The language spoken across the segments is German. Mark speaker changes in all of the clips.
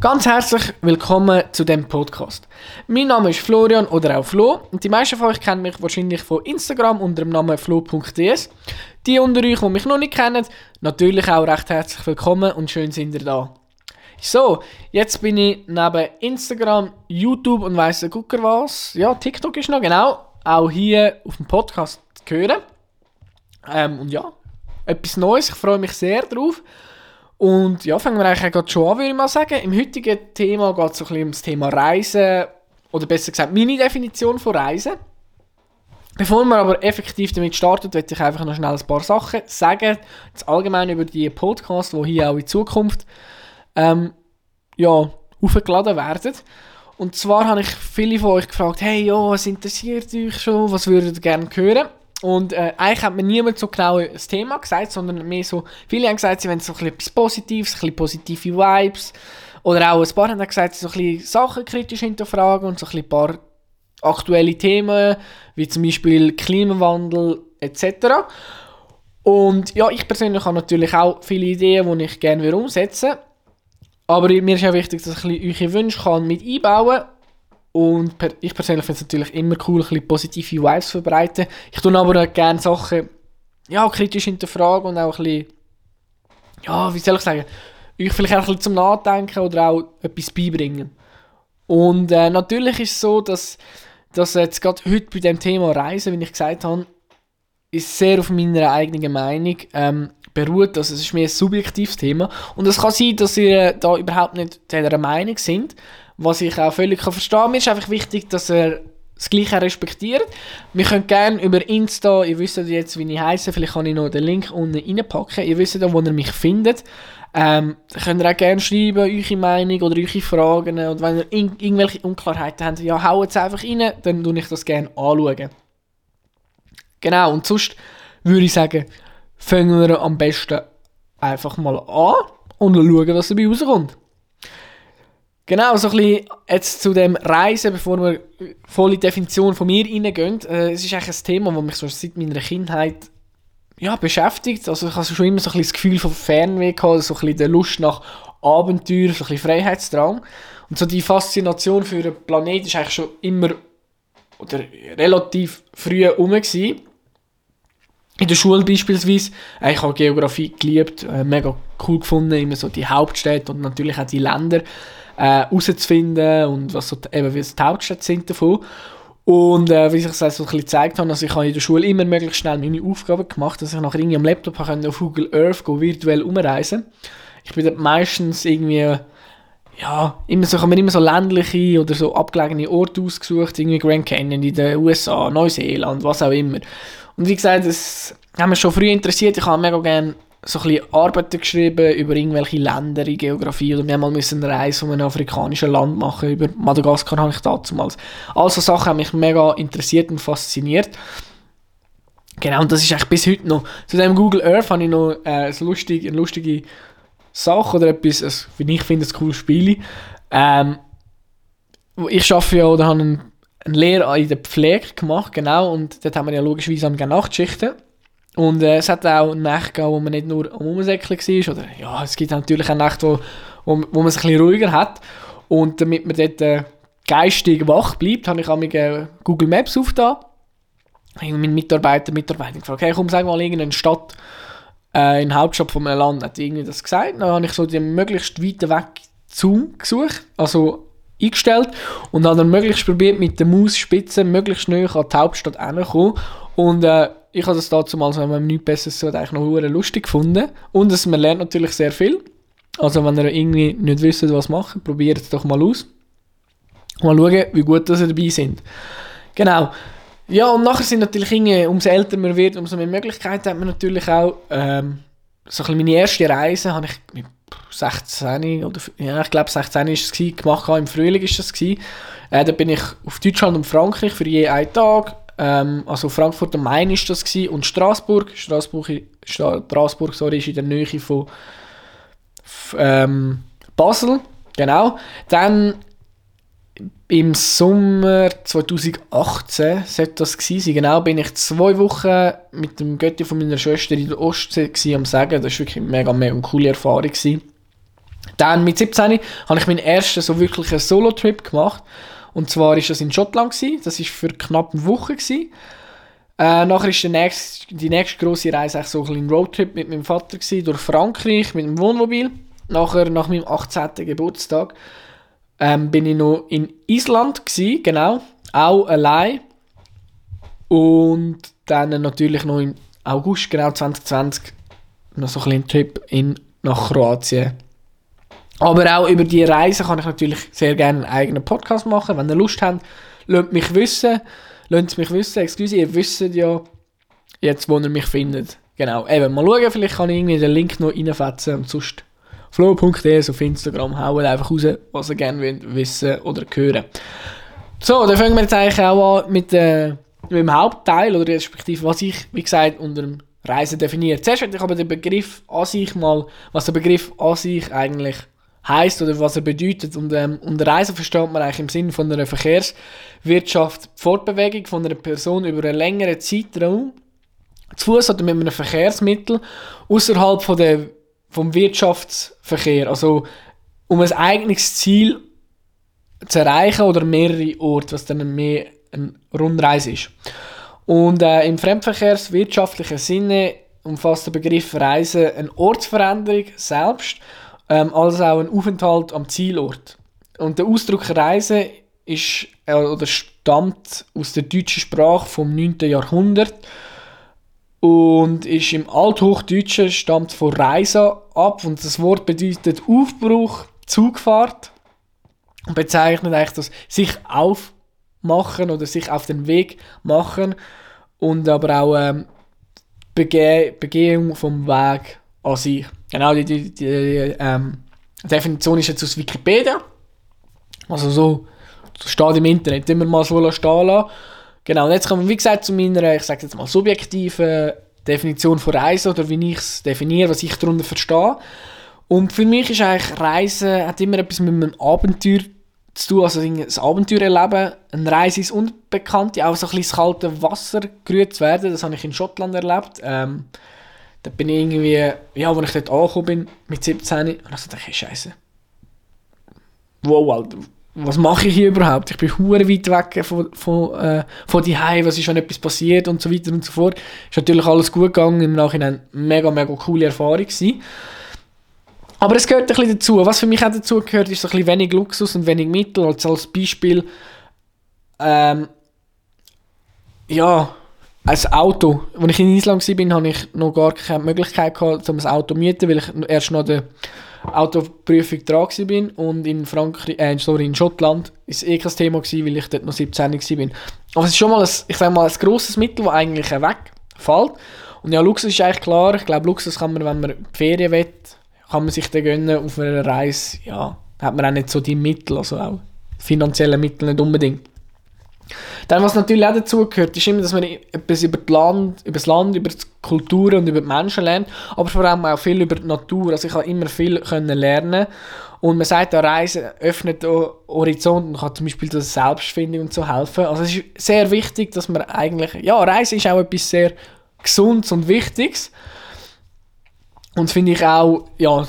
Speaker 1: Ganz herzlich willkommen zu dem Podcast. Mein Name ist Florian oder auch Flo und die meisten von euch kennen mich wahrscheinlich von Instagram unter dem Namen flo.ds. Die unter euch, die mich noch nicht kennen, natürlich auch recht herzlich willkommen und schön sind ihr da. So, jetzt bin ich neben Instagram, YouTube und weiss der Gucker was. Ja, TikTok ist noch genau. Auch hier auf dem Podcast zu hören. Ähm, und ja, etwas Neues. Ich freue mich sehr drauf. Und ja, fangen wir eigentlich gerade schon an, würde ich mal sagen. Im heutigen Thema geht es so ein bisschen um das Thema Reisen. Oder besser gesagt, meine Definition von Reisen. Bevor wir aber effektiv damit starten, möchte ich einfach noch schnell ein paar Sachen sagen. Das allgemein über die Podcasts, die hier auch in Zukunft ähm, ja, aufgeladen werden. Und zwar habe ich viele von euch gefragt, hey, ja, was interessiert euch schon, was würdet ihr gerne hören? Und äh, eigentlich hat mir niemand so genau das Thema gesagt, sondern mehr so, viele haben gesagt, sie wollen so etwas Positives, ein positive Vibes. Oder auch ein paar haben gesagt, sie so ein Sachen kritisch hinterfragen und so ein, ein paar aktuelle Themen, wie zum Beispiel Klimawandel etc. Und ja, ich persönlich habe natürlich auch viele Ideen, die ich gerne umsetzen würde. Aber mir ist auch wichtig, dass ich eure Wünsche mit einbauen kann. Und per, ich persönlich finde es natürlich immer cool, ein bisschen positive Vibes zu verbreiten. Ich tue aber auch gerne Sachen ja, kritisch hinterfragen und auch ein bisschen, ja, wie soll ich sagen, euch vielleicht auch ein bisschen zum Nachdenken oder auch etwas beibringen. Und äh, natürlich ist es so, dass, dass jetzt gerade heute bei dem Thema Reisen, wie ich gesagt habe, ist sehr auf meiner eigenen Meinung ähm, beruht. Also es ist mir ein subjektives Thema. Und es kann sein, dass ihr da überhaupt nicht dieser Meinung sind, was ich auch völlig kann verstehen kann. Mir ist einfach wichtig, dass ihr das Gleiche respektiert. Wir können gerne über Insta, ihr wisst jetzt, wie ich heiße, vielleicht kann ich noch den Link unten reinpacken. Ihr wisst ja, wo ihr mich findet. Ähm, könnt ihr auch gerne schreiben, eure Meinung oder eure Fragen. Und wenn ihr in, irgendwelche Unklarheiten habt, ja, haut es einfach rein, dann tue ich das gerne anschauen. Genau, und sonst würde ich sagen, fangen wir am besten einfach mal an und schauen, was dabei rauskommt. Genau, so ein bisschen jetzt zu dem Reisen, bevor wir volle Definition von mir reingehen. Äh, es ist eigentlich ein Thema, das mich so seit meiner Kindheit ja, beschäftigt. Also ich habe schon immer so ein das Gefühl von Fernweh gehabt, so ein bisschen der Lust nach Abenteuer, so ein bisschen Freiheitsdrang. Und so die Faszination für einen Planeten ist eigentlich schon immer oder relativ früh herum gewesen. In der Schule beispielsweise, äh, ich habe Geografie geliebt, äh, mega cool gefunden, immer so die Hauptstädte und natürlich auch die Länder äh, herauszufinden und was so eben wie die Hauptstädte sind davon. Und äh, wie ich es so ein bisschen gezeigt habe, also ich habe in der Schule immer möglichst schnell meine Aufgaben gemacht, dass ich nachher irgendwie am Laptop konnte auf Google Earth go, virtuell umreisen. Ich bin dort meistens irgendwie ja, immer so, ich habe mir immer so ländliche oder so abgelegene Orte ausgesucht, irgendwie Grand Canyon in den USA, Neuseeland, was auch immer. Und wie gesagt, das hat mich schon früh interessiert. Ich habe mega gerne so ein bisschen Arbeiten geschrieben über irgendwelche Länder in Geografie oder wir haben mal eine Reise um ein afrikanisches Land machen, über Madagaskar habe ich damals. Also Sachen haben mich mega interessiert und fasziniert. Genau, und das ist eigentlich bis heute noch. Zu dem Google Earth habe ich noch äh, eine, lustige, eine lustige Sache oder etwas, wie ich finde, ein cooles Spiel. Ähm, ich arbeite ja oder habe eine Lehre in der Pflege gemacht, genau, und dort haben wir ja logischerweise am Nachtschichten. Und äh, es hat auch Nächte gegeben, wo man nicht nur am Umsäckeln war. Oder, ja, es gibt natürlich auch Nächte, wo, wo, wo man es ein bisschen ruhiger hat. Und damit man dort äh, geistig wach bleibt, habe ich mit äh, Google Maps aufgetan. Ich meinen Mitarbeiter, Mitarbeiter gefragt, hey, komm, sag mal irgendeine Stadt, äh, in Hauptstadt von einem Land, hat irgendwie das gesagt. Dann habe ich so den möglichst weiten Weg Zoom gesucht, also eingestellt und habe dann möglichst probiert, mit der Mausspitze möglichst schnell an die Hauptstadt hinzukommen. Und äh, ich habe das dazu mal wenn man nichts Besseres tut, eigentlich noch lustig gefunden. Und es, man lernt natürlich sehr viel. Also wenn ihr irgendwie nicht wisst, was machen, probiert es doch mal aus. Mal schauen, wie gut dass ihr dabei sind. Genau. Ja, und nachher sind natürlich irgendwie, umso älter man wird, umso mehr Möglichkeiten hat man natürlich auch. Ähm, so ein meine erste Reise habe ich mit 16 oder ja, ich glaube 16 ist es gemacht, im Frühling das gewesen. Äh, da bin ich auf Deutschland und Frankreich für je einen Tag ähm, also Frankfurt am Main ist das gewesen, und Straßburg. Straßburg, Straßburg sorry, ist in der Nähe von ähm, Basel. Genau. Dann im Sommer 2018 sollte das gewesen sein. Genau, bin ich zwei Wochen mit dem Götti von meiner Schwester in der Ostsee am Sagen. Das war wirklich eine mega, mega coole Erfahrung. Gewesen. Dann mit 17 habe ich meinen ersten so wirklichen Solo-Trip gemacht. Und zwar war das in Schottland. Gewesen. Das war für knapp eine Woche. Gewesen. Äh, nachher war die nächste, die nächste grosse Reise eigentlich so ein Roadtrip mit meinem Vater gewesen, durch Frankreich mit dem Wohnmobil. Nachher, nach meinem 18. Geburtstag, ähm, bin ich noch in Island gewesen, genau, auch allein. Und dann natürlich noch im August, genau 2020, noch so ein Trip in, nach Kroatien. Aber auch über die Reise kann ich natürlich sehr gerne einen eigenen Podcast machen. Wenn ihr Lust habt, lasst mich wissen. Lasst mich wissen. Excuse, ihr wisst ja jetzt, wo ihr mich findet. Genau. Eben, mal schauen, vielleicht kann ich irgendwie den Link noch reinfetzen und sonst flow.de auf Instagram hauen einfach raus, was ihr gerne wissen oder hören. So, dann fangen wir jetzt eigentlich auch an mit, äh, mit dem Hauptteil oder respektive was ich, wie gesagt, unter dem Reisen definiere. Zuerst möchte ich aber den Begriff an sich mal, was der Begriff an sich eigentlich heißt oder was er bedeutet. Und ähm, unter Reisen versteht man eigentlich im Sinne von einer Verkehrswirtschaft die Fortbewegung von einer Person über einen längeren Zeitraum zu Fuß oder mit einem Verkehrsmittel außerhalb von der, vom Wirtschaftsverkehr. Also um ein eigenes Ziel zu erreichen oder mehrere Orte, was dann mehr eine Rundreise ist. Und äh, im fremdverkehrswirtschaftlichen Sinne umfasst der Begriff Reise eine Ortsveränderung selbst ähm, als auch ein Aufenthalt am Zielort. Und der Ausdruck Reise ist, äh, oder stammt aus der deutschen Sprache vom 9. Jahrhundert und ist im Althochdeutschen stammt von Reise ab und das Wort bedeutet Aufbruch, Zugfahrt und bezeichnet eigentlich das sich aufmachen oder sich auf den Weg machen und aber auch ähm, Bege Begehung vom Weg an sich. Genau, die, die, die ähm, Definition ist jetzt aus Wikipedia. Also so, so steht im Internet, immer mal so stehen lassen. Genau, und jetzt kommen wir, wie gesagt, zu meiner, ich sage jetzt mal, subjektiven Definition von Reisen oder wie ich es definiere, was ich darunter verstehe. Und für mich ist eigentlich Reisen hat immer etwas mit einem Abenteuer zu tun, also ein Abenteuer erleben, eine Reise ins Unbekannte, auch so ein bisschen ins kalte Wasser gerührt zu werden, das habe ich in Schottland erlebt. Ähm, da bin ich irgendwie, ja, als ich dort angekommen bin, mit 17, und ich dachte, hey, Scheiße. Wow, Alter, was mache ich hier überhaupt? Ich bin hure weit weg von, von, äh, von die was ist schon etwas passiert und so weiter und so fort. Ist natürlich alles gut gegangen, im Nachhinein mega, mega coole Erfahrung gewesen. Aber es gehört ein bisschen dazu. Was für mich auch dazu gehört, ist ein bisschen wenig Luxus und wenig Mittel. Also als Beispiel, ähm, ja, ein Auto. Als ich in Island war, hatte ich noch gar keine Möglichkeit, gehabt, um ein Auto zu mieten, weil ich erst noch der Autoprüfung dran war. Und in Frankreich, äh, sorry, in Schottland war es eh kein Thema, gewesen, weil ich dort noch 17 war. Aber es ist schon mal ein, ich sag mal, ein grosses Mittel, das eigentlich wegfällt. Und ja, Luxus ist eigentlich klar. Ich glaube, Luxus kann man, wenn man Ferien will, kann man sich dann gönnen auf einer Reise. Ja, hat man auch nicht so die Mittel, also auch finanzielle Mittel nicht unbedingt. Dann, was natürlich auch dazu gehört, ist immer, dass man etwas über, das Land, über das Land, über die Kultur und über die Menschen lernt, aber vor allem auch viel über die Natur. Also ich habe immer viel können lernen und man sagt, eine Reise öffnet Horizont und kann zum Beispiel der Selbstfindung und so helfen. Also es ist sehr wichtig, dass man eigentlich, ja, Reise ist auch etwas sehr Gesundes und Wichtiges. Und finde ich auch, ja,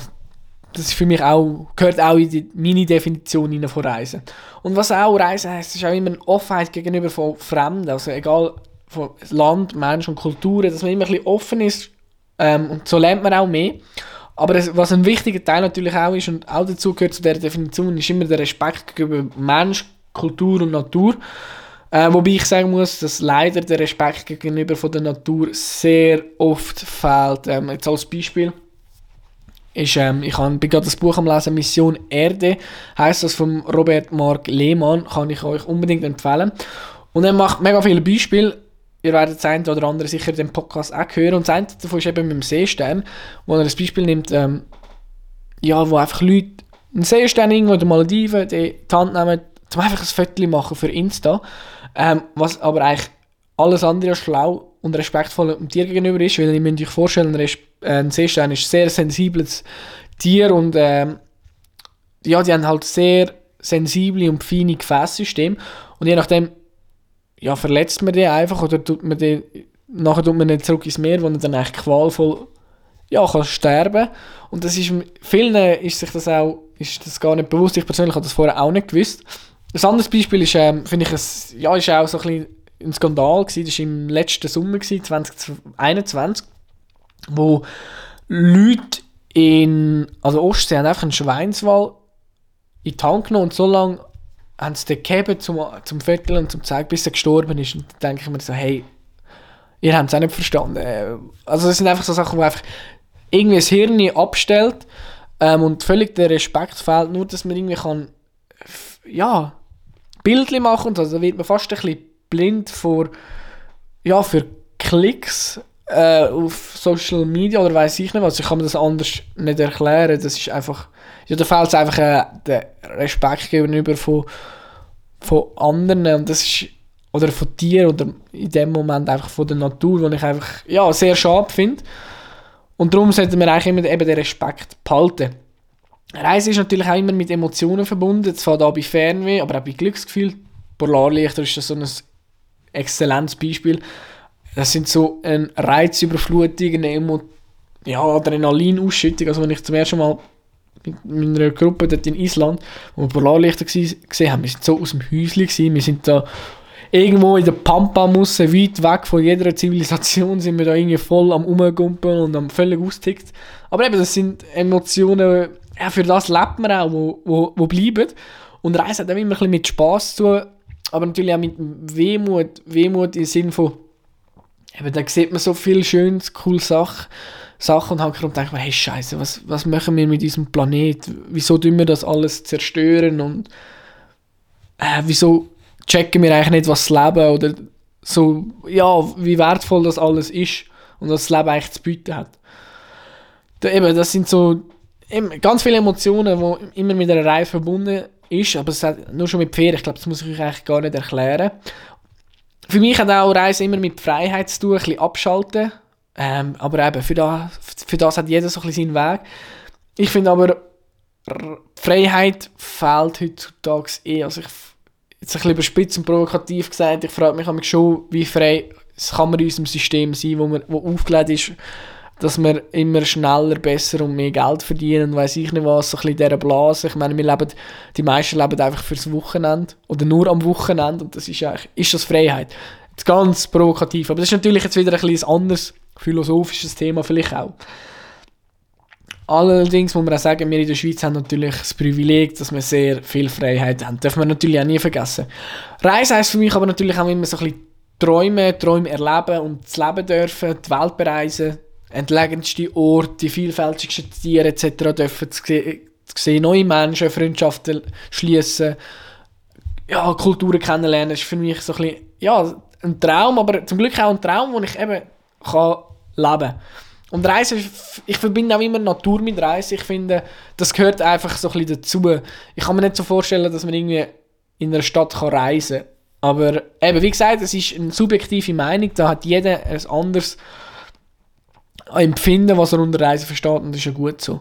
Speaker 1: das ist für mich auch, gehört auch in die, meine Definition von Reisen. Und was auch Reisen heisst, ist auch immer eine Offenheit gegenüber von Fremden, also egal von Land, Mensch und Kulturen, dass man immer ein bisschen offen ist ähm, und so lernt man auch mehr. Aber es, was ein wichtiger Teil natürlich auch ist und auch dazu gehört zu der Definition, ist immer der Respekt gegenüber Mensch, Kultur und Natur. Äh, wobei ich sagen muss, dass leider der Respekt gegenüber von der Natur sehr oft fehlt. Ähm, jetzt als Beispiel ist, ähm, ich bin gerade das Buch am lesen, Mission Erde, heißt das von Robert Mark Lehmann, kann ich euch unbedingt empfehlen. Und er macht mega viele Beispiele. Ihr werdet das eine oder andere sicher den Podcast auch hören. Und das eine davon ist eben mit dem Seestern, wo er das Beispiel nimmt, ähm, ja, wo einfach Leute einen Seestern irgendwo in den Malediven die, die Hand nehmen, um einfach ein Foto machen für Insta. Ähm, was aber eigentlich alles andere schlau und respektvoll dem Tier gegenüber ist, weil ihr müsst euch vorstellen, ein Seestern ist ein sehr sensibles Tier und ähm, ja, die haben halt sehr sensible und feine Gefäßsysteme und je nachdem ja, verletzt man die einfach oder tut man die, nachher tut man ihn zurück ins Meer, wo er dann eigentlich qualvoll ja, kann sterben und das ist, vielen ist sich das auch ist das gar nicht bewusst. Ich persönlich habe das vorher auch nicht gewusst. Ein anderes Beispiel ist, ähm, finde ich, ein, ja, ist auch so ein, ein Skandal gewesen. Das war im letzten Sommer, gewesen, 2021, wo Leute in, also Ostsee haben einfach einen Schweinswall in die Hand genommen und so lange haben sie den gegeben zum, zum Viertel und zum zeigen, bis er gestorben ist. Und dann denke ich mir so, hey, ihr habt es auch nicht verstanden. Also das sind einfach so Sachen, wo einfach irgendwie das Hirn abstellt ähm, und völlig der Respekt fehlt, nur dass man irgendwie kann, ja, Bildli machen und so. Also da wird man fast ein bisschen blind vor, ja, für Klicks äh, auf Social Media oder weiß ich nicht was. Ich kann mir das anders nicht erklären. Das ist einfach, ja, da fehlt es einfach äh, der Respekt gegenüber von, von anderen und das ist, oder von dir oder in dem Moment einfach von der Natur, was ich einfach, ja, sehr schade finde. Und darum sollten wir eigentlich immer eben den Respekt behalten. Reise ist natürlich auch immer mit Emotionen verbunden, zwar da bei Fernweh, aber auch bei Glücksgefühl. Polarlichter ist das so ein exzellentes Beispiel. Das sind so eine Reizüberflutung, eine Emo ja, Adrenalinausschüttung. Also wenn ich zum ersten Mal mit meiner Gruppe dort in Island, wo wir Polarlichter gesehen haben, wir sind so aus dem Häuschen gewesen, wir sind da irgendwo in der Pampa-Musse, weit weg von jeder Zivilisation, sind wir da irgendwie voll am Umgumpeln und am völlig austickt. Aber eben, das sind Emotionen, ja, für das lebt man auch, wo, wo, wo bleiben. Und Reisen hat auch immer ein bisschen mit Spass zu tun, aber natürlich auch mit Wehmut, Wehmut im Sinne von, eben, da sieht man so viel schönes, coole Sachen, Sachen und und denkt man, hey Scheiße, was, was machen wir mit diesem Planet? Wieso tun wir das alles zerstören und äh, wieso checken wir eigentlich nicht, was das Leben oder so, ja, wie wertvoll das alles ist und was das Leben eigentlich zu bieten hat. Da, eben, das sind so ganz viele Emotionen, die immer mit einer Reise verbunden ist, aber es hat nur schon mit Ferien, ich glaube, das muss ich euch eigentlich gar nicht erklären. Für mich hat auch Reise immer mit Freiheit zu tun, ein bisschen abschalten. Ähm, aber eben, für das, für das hat jeder so ein bisschen seinen Weg. Ich finde aber, Freiheit fehlt heutzutage eh. Also ich jetzt ein bisschen überspitzt und provokativ gesagt, ich frage mich schon, wie frei kann man in unserem System sein, wo, man, wo aufgelegt ist, dass wir immer schneller, besser und mehr Geld verdienen weiß ich nicht was, so ein bisschen dieser Blase. Ich meine, wir leben, die meisten leben einfach fürs Wochenende oder nur am Wochenende und das ist eigentlich, ist das Freiheit. Jetzt ganz provokativ, aber das ist natürlich jetzt wieder ein bisschen anderes philosophisches Thema vielleicht auch. Allerdings muss man auch sagen, wir in der Schweiz haben natürlich das Privileg, dass wir sehr viel Freiheit haben. Darf man natürlich auch nie vergessen. Reisen heisst für mich aber natürlich auch immer so ein bisschen träumen, Träume erleben und das Leben dürfen, die Welt bereisen, entlegenste Orte, die vielfältigsten Tiere etc. dürfen sehen, neue Menschen, Freundschaften schließen, ja, Kulturen kennenlernen, ist für mich so ein bisschen, ja, ein Traum, aber zum Glück auch ein Traum, den ich eben kann leben kann. Und Reisen, ich verbinde auch immer Natur mit Reisen. Ich finde, das gehört einfach so ein bisschen dazu. Ich kann mir nicht so vorstellen, dass man irgendwie in einer Stadt kann reisen kann. Aber eben, wie gesagt, es ist eine subjektive Meinung. Da hat jeder ein anderes Empfinden, was er unter Reisen versteht. Und das ist ja gut so.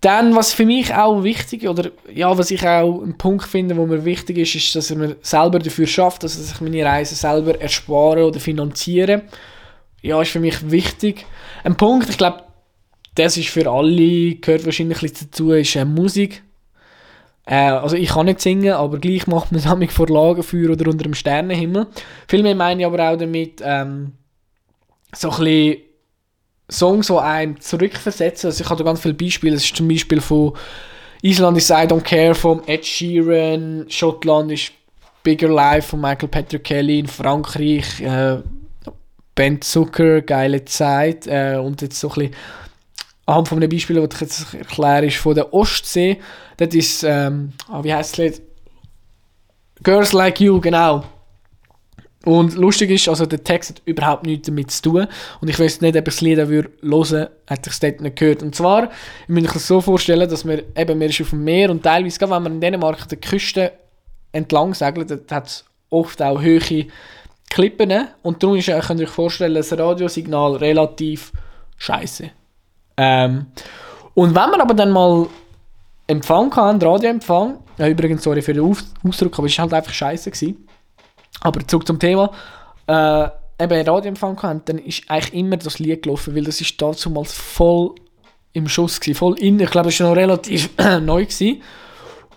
Speaker 1: Dann, was für mich auch wichtig oder ja, was ich auch einen Punkt finde, wo mir wichtig ist, ist, dass er mir selber dafür schafft, dass ich meine Reisen selber erspare oder finanziere ja, ist für mich wichtig. Ein Punkt, ich glaube, das ist für alle, gehört wahrscheinlich dazu, ist äh, Musik. Äh, also ich kann nicht singen, aber gleich macht man es vor Lagerfeuer oder unter dem Sternenhimmel. Vielmehr meine ich aber auch damit, ähm, so ein bisschen Songs, die einem zurückversetzen. Also ich habe da ganz viele Beispiele. Das ist zum Beispiel von Island ist I Don't Care von Ed Sheeran, Schottland ist Bigger Life von Michael Patrick Kelly, in Frankreich äh, Ben Zucker, geile Zeit. Äh, und jetzt so ein bisschen anhand von einem Beispiel, das ich jetzt erkläre, ist von der Ostsee. Das ist, ähm, ah, wie heißt Lied? Girls Like You, genau. Und lustig ist, also der Text hat überhaupt nichts damit zu tun. Und ich weiß nicht, ob ich das Lied hören würde, hätte ich es dort nicht gehört. Und zwar, ich muss mir so vorstellen, dass wir eben, wir sind auf dem Meer und teilweise, wenn man in Dänemark die Küste entlang segelt, hat es oft auch hohe Klippen und darum ist, könnt ihr euch vorstellen, das Radiosignal relativ scheiße. Ähm, und wenn man aber dann mal Empfang kann, Radioempfang, ja, übrigens, sorry für den Ausdruck, aber es war halt einfach scheiße. Gewesen. Aber zurück zum Thema. Äh, eben Radioempfang kann, dann ist eigentlich immer das Lied gelaufen, weil das ist damals voll im Schuss gewesen, voll in. Ich glaube, das war noch relativ neu gewesen.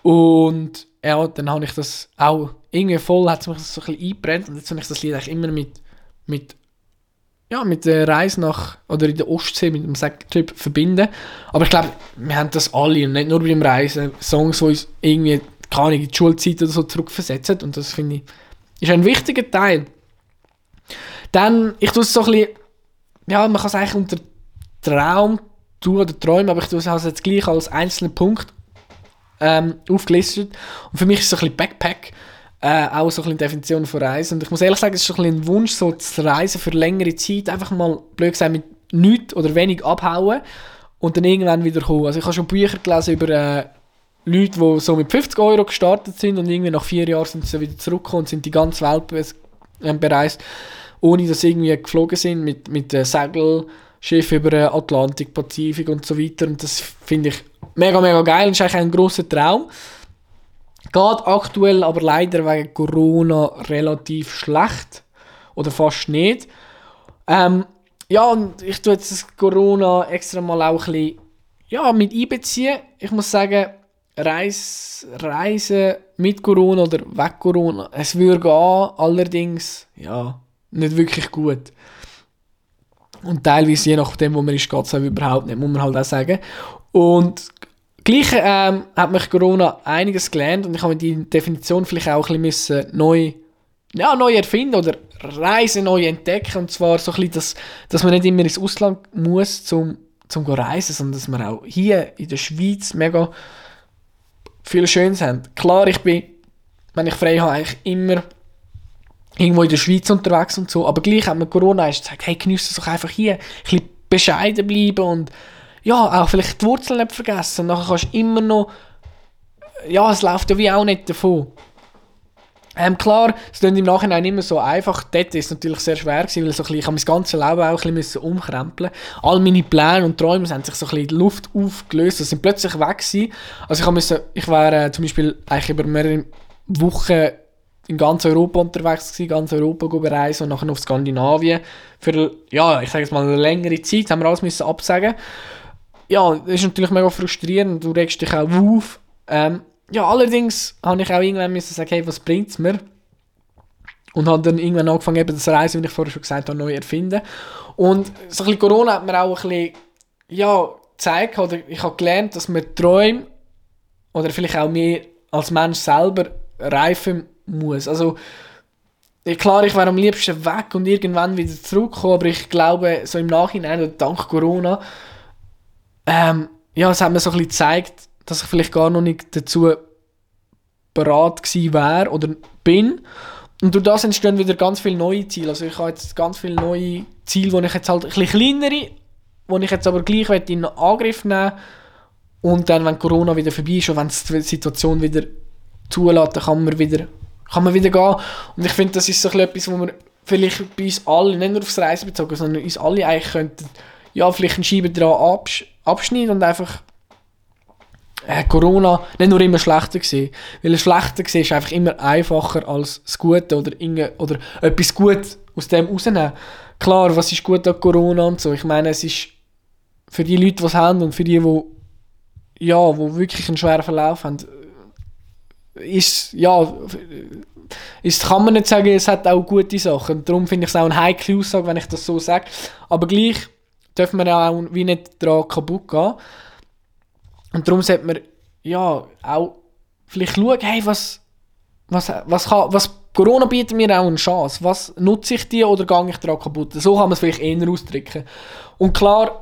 Speaker 1: Und ja, dann habe ich das auch irgendwie voll, hat mich das so ein eingebrennt und jetzt habe ich das Lied eigentlich immer mit, mit ja, mit der Reise nach, oder in der Ostsee, mit dem Sacktrip verbinden. Aber ich glaube, wir haben das alle nicht nur beim Reisen. Songs, die uns irgendwie, keine Ahnung, in die Schulzeit oder so zurückversetzen. Und das finde ich, ist ein wichtiger Teil. Dann, ich tue es so ein bisschen, ja, man kann es eigentlich unter Traum tun oder träumen, aber ich tue es also jetzt gleich als einzelnen Punkt ähm, aufgelistet. Und für mich ist es so ein bisschen Backpack äh, auch so ein bisschen Definition von Reisen. Und ich muss ehrlich sagen, es ist so ein, ein Wunsch, so zu reisen für längere Zeit, einfach mal, blöd gesagt, mit nichts oder wenig abhauen und dann irgendwann wieder kommen. Also ich habe schon Bücher gelesen über äh, Leute, die so mit 50 Euro gestartet sind und irgendwie nach vier Jahren sind sie wieder zurückgekommen und sind die ganze Welt äh, bereist, ohne dass sie irgendwie geflogen sind mit, mit äh, Segelschiff über Atlantik, Pazifik und so weiter. Und das finde ich mega, mega geil und ist eigentlich ein grosser Traum. Geht aktuell aber leider wegen Corona relativ schlecht. Oder fast nicht. Ähm, ja, und ich tue jetzt das Corona extra mal auch ein bisschen ja, mit einbeziehen. Ich muss sagen, Reis, Reisen mit Corona oder weg Corona, es würde gehen, allerdings, ja, nicht wirklich gut. Und teilweise, je nachdem, wo man ist, geht es überhaupt nicht, muss man halt auch sagen. Und Gleich ähm, hat mich Corona einiges gelernt und ich habe die Definition vielleicht auch ein bisschen neu, ja, neu erfinden oder Reisen neu entdecken. Und zwar so ein bisschen, dass, dass man nicht immer ins Ausland muss, zum, zum reisen, sondern dass wir auch hier in der Schweiz mega viel Schönes haben. Klar, ich bin, wenn ich frei habe, eigentlich immer irgendwo in der Schweiz unterwegs und so, aber gleich hat mir Corona gesagt, hey, genieße es doch einfach hier, ein bisschen bescheiden bleiben und ja, auch vielleicht die Wurzeln nicht vergessen. Nachher kannst du immer noch, ja, es läuft ja wie auch nicht davon. Ähm, klar, es klingt im Nachhinein immer so einfach. Dort ist es natürlich sehr schwer gewesen, weil so bisschen, ich habe mein ganzes Leben auch ein bisschen umkrempeln All meine Pläne und Träume haben sich so ein bisschen in die Luft aufgelöst. Sie sind plötzlich weg gewesen. Also ich musste, ich wäre äh, zum Beispiel eigentlich über mehrere Wochen in ganz Europa unterwegs gewesen, ganz Europa bereisen und nachher auf Skandinavien. Für, ja, ich sage jetzt mal eine längere Zeit haben wir alles müssen absagen ja, das ist natürlich mega frustrierend, du regst dich auch auf. Ähm, ja, allerdings habe ich auch irgendwann müssen sagen, hey, was bringt es mir? Und habe dann irgendwann angefangen, eben das Reisen, wie ich vorher schon gesagt habe, neu erfinden. Und so ein bisschen Corona hat mir auch ein bisschen, ja, gezeigt, oder ich habe gelernt, dass man Träume, oder vielleicht auch mehr als Mensch selber, reifen muss. Also, klar, ich wäre am liebsten weg und irgendwann wieder zurückkommen, aber ich glaube, so im Nachhinein, dank Corona, ähm, ja, es hat mir so ein bisschen gezeigt, dass ich vielleicht gar noch nicht dazu bereit gewesen wäre oder bin. Und durch das entstehen wieder ganz viele neue Ziele. Also ich habe jetzt ganz viele neue Ziele, wo ich jetzt halt ein bisschen kleinere, wo ich jetzt aber gleich in Angriff nehmen und dann, wenn Corona wieder vorbei ist und wenn die Situation wieder zulässt, dann kann man wieder, kann man wieder gehen. Und ich finde, das ist so etwas, wo wir vielleicht bei uns alle, nicht nur aufs Reisen bezogen, sondern uns alle eigentlich könnten, ja, vielleicht einen Scheiben dran absch abschneiden und einfach äh, Corona nicht nur immer schlechter gesehen, weil das Schlechte gesehen ist einfach immer einfacher als das Gute oder, oder etwas Gutes aus dem rausnehmen. Klar, was ist gut an Corona und so. Ich meine, es ist für die Leute, die es haben und für die, die ja, wo wirklich einen schweren Verlauf haben, ist ja, ist, kann man nicht sagen, es hat auch gute Sachen. darum finde ich es auch eine heikle Aussage, wenn ich das so sage. Aber gleich dürfen wir auch wie nicht daran kaputt gehen. Und darum sollte man ja auch vielleicht schauen, hey, was, was, was, kann, was Corona bietet mir auch eine Chance. Was nutze ich die oder gehe ich daran kaputt? So kann man es vielleicht eher ausdrücken. Und klar,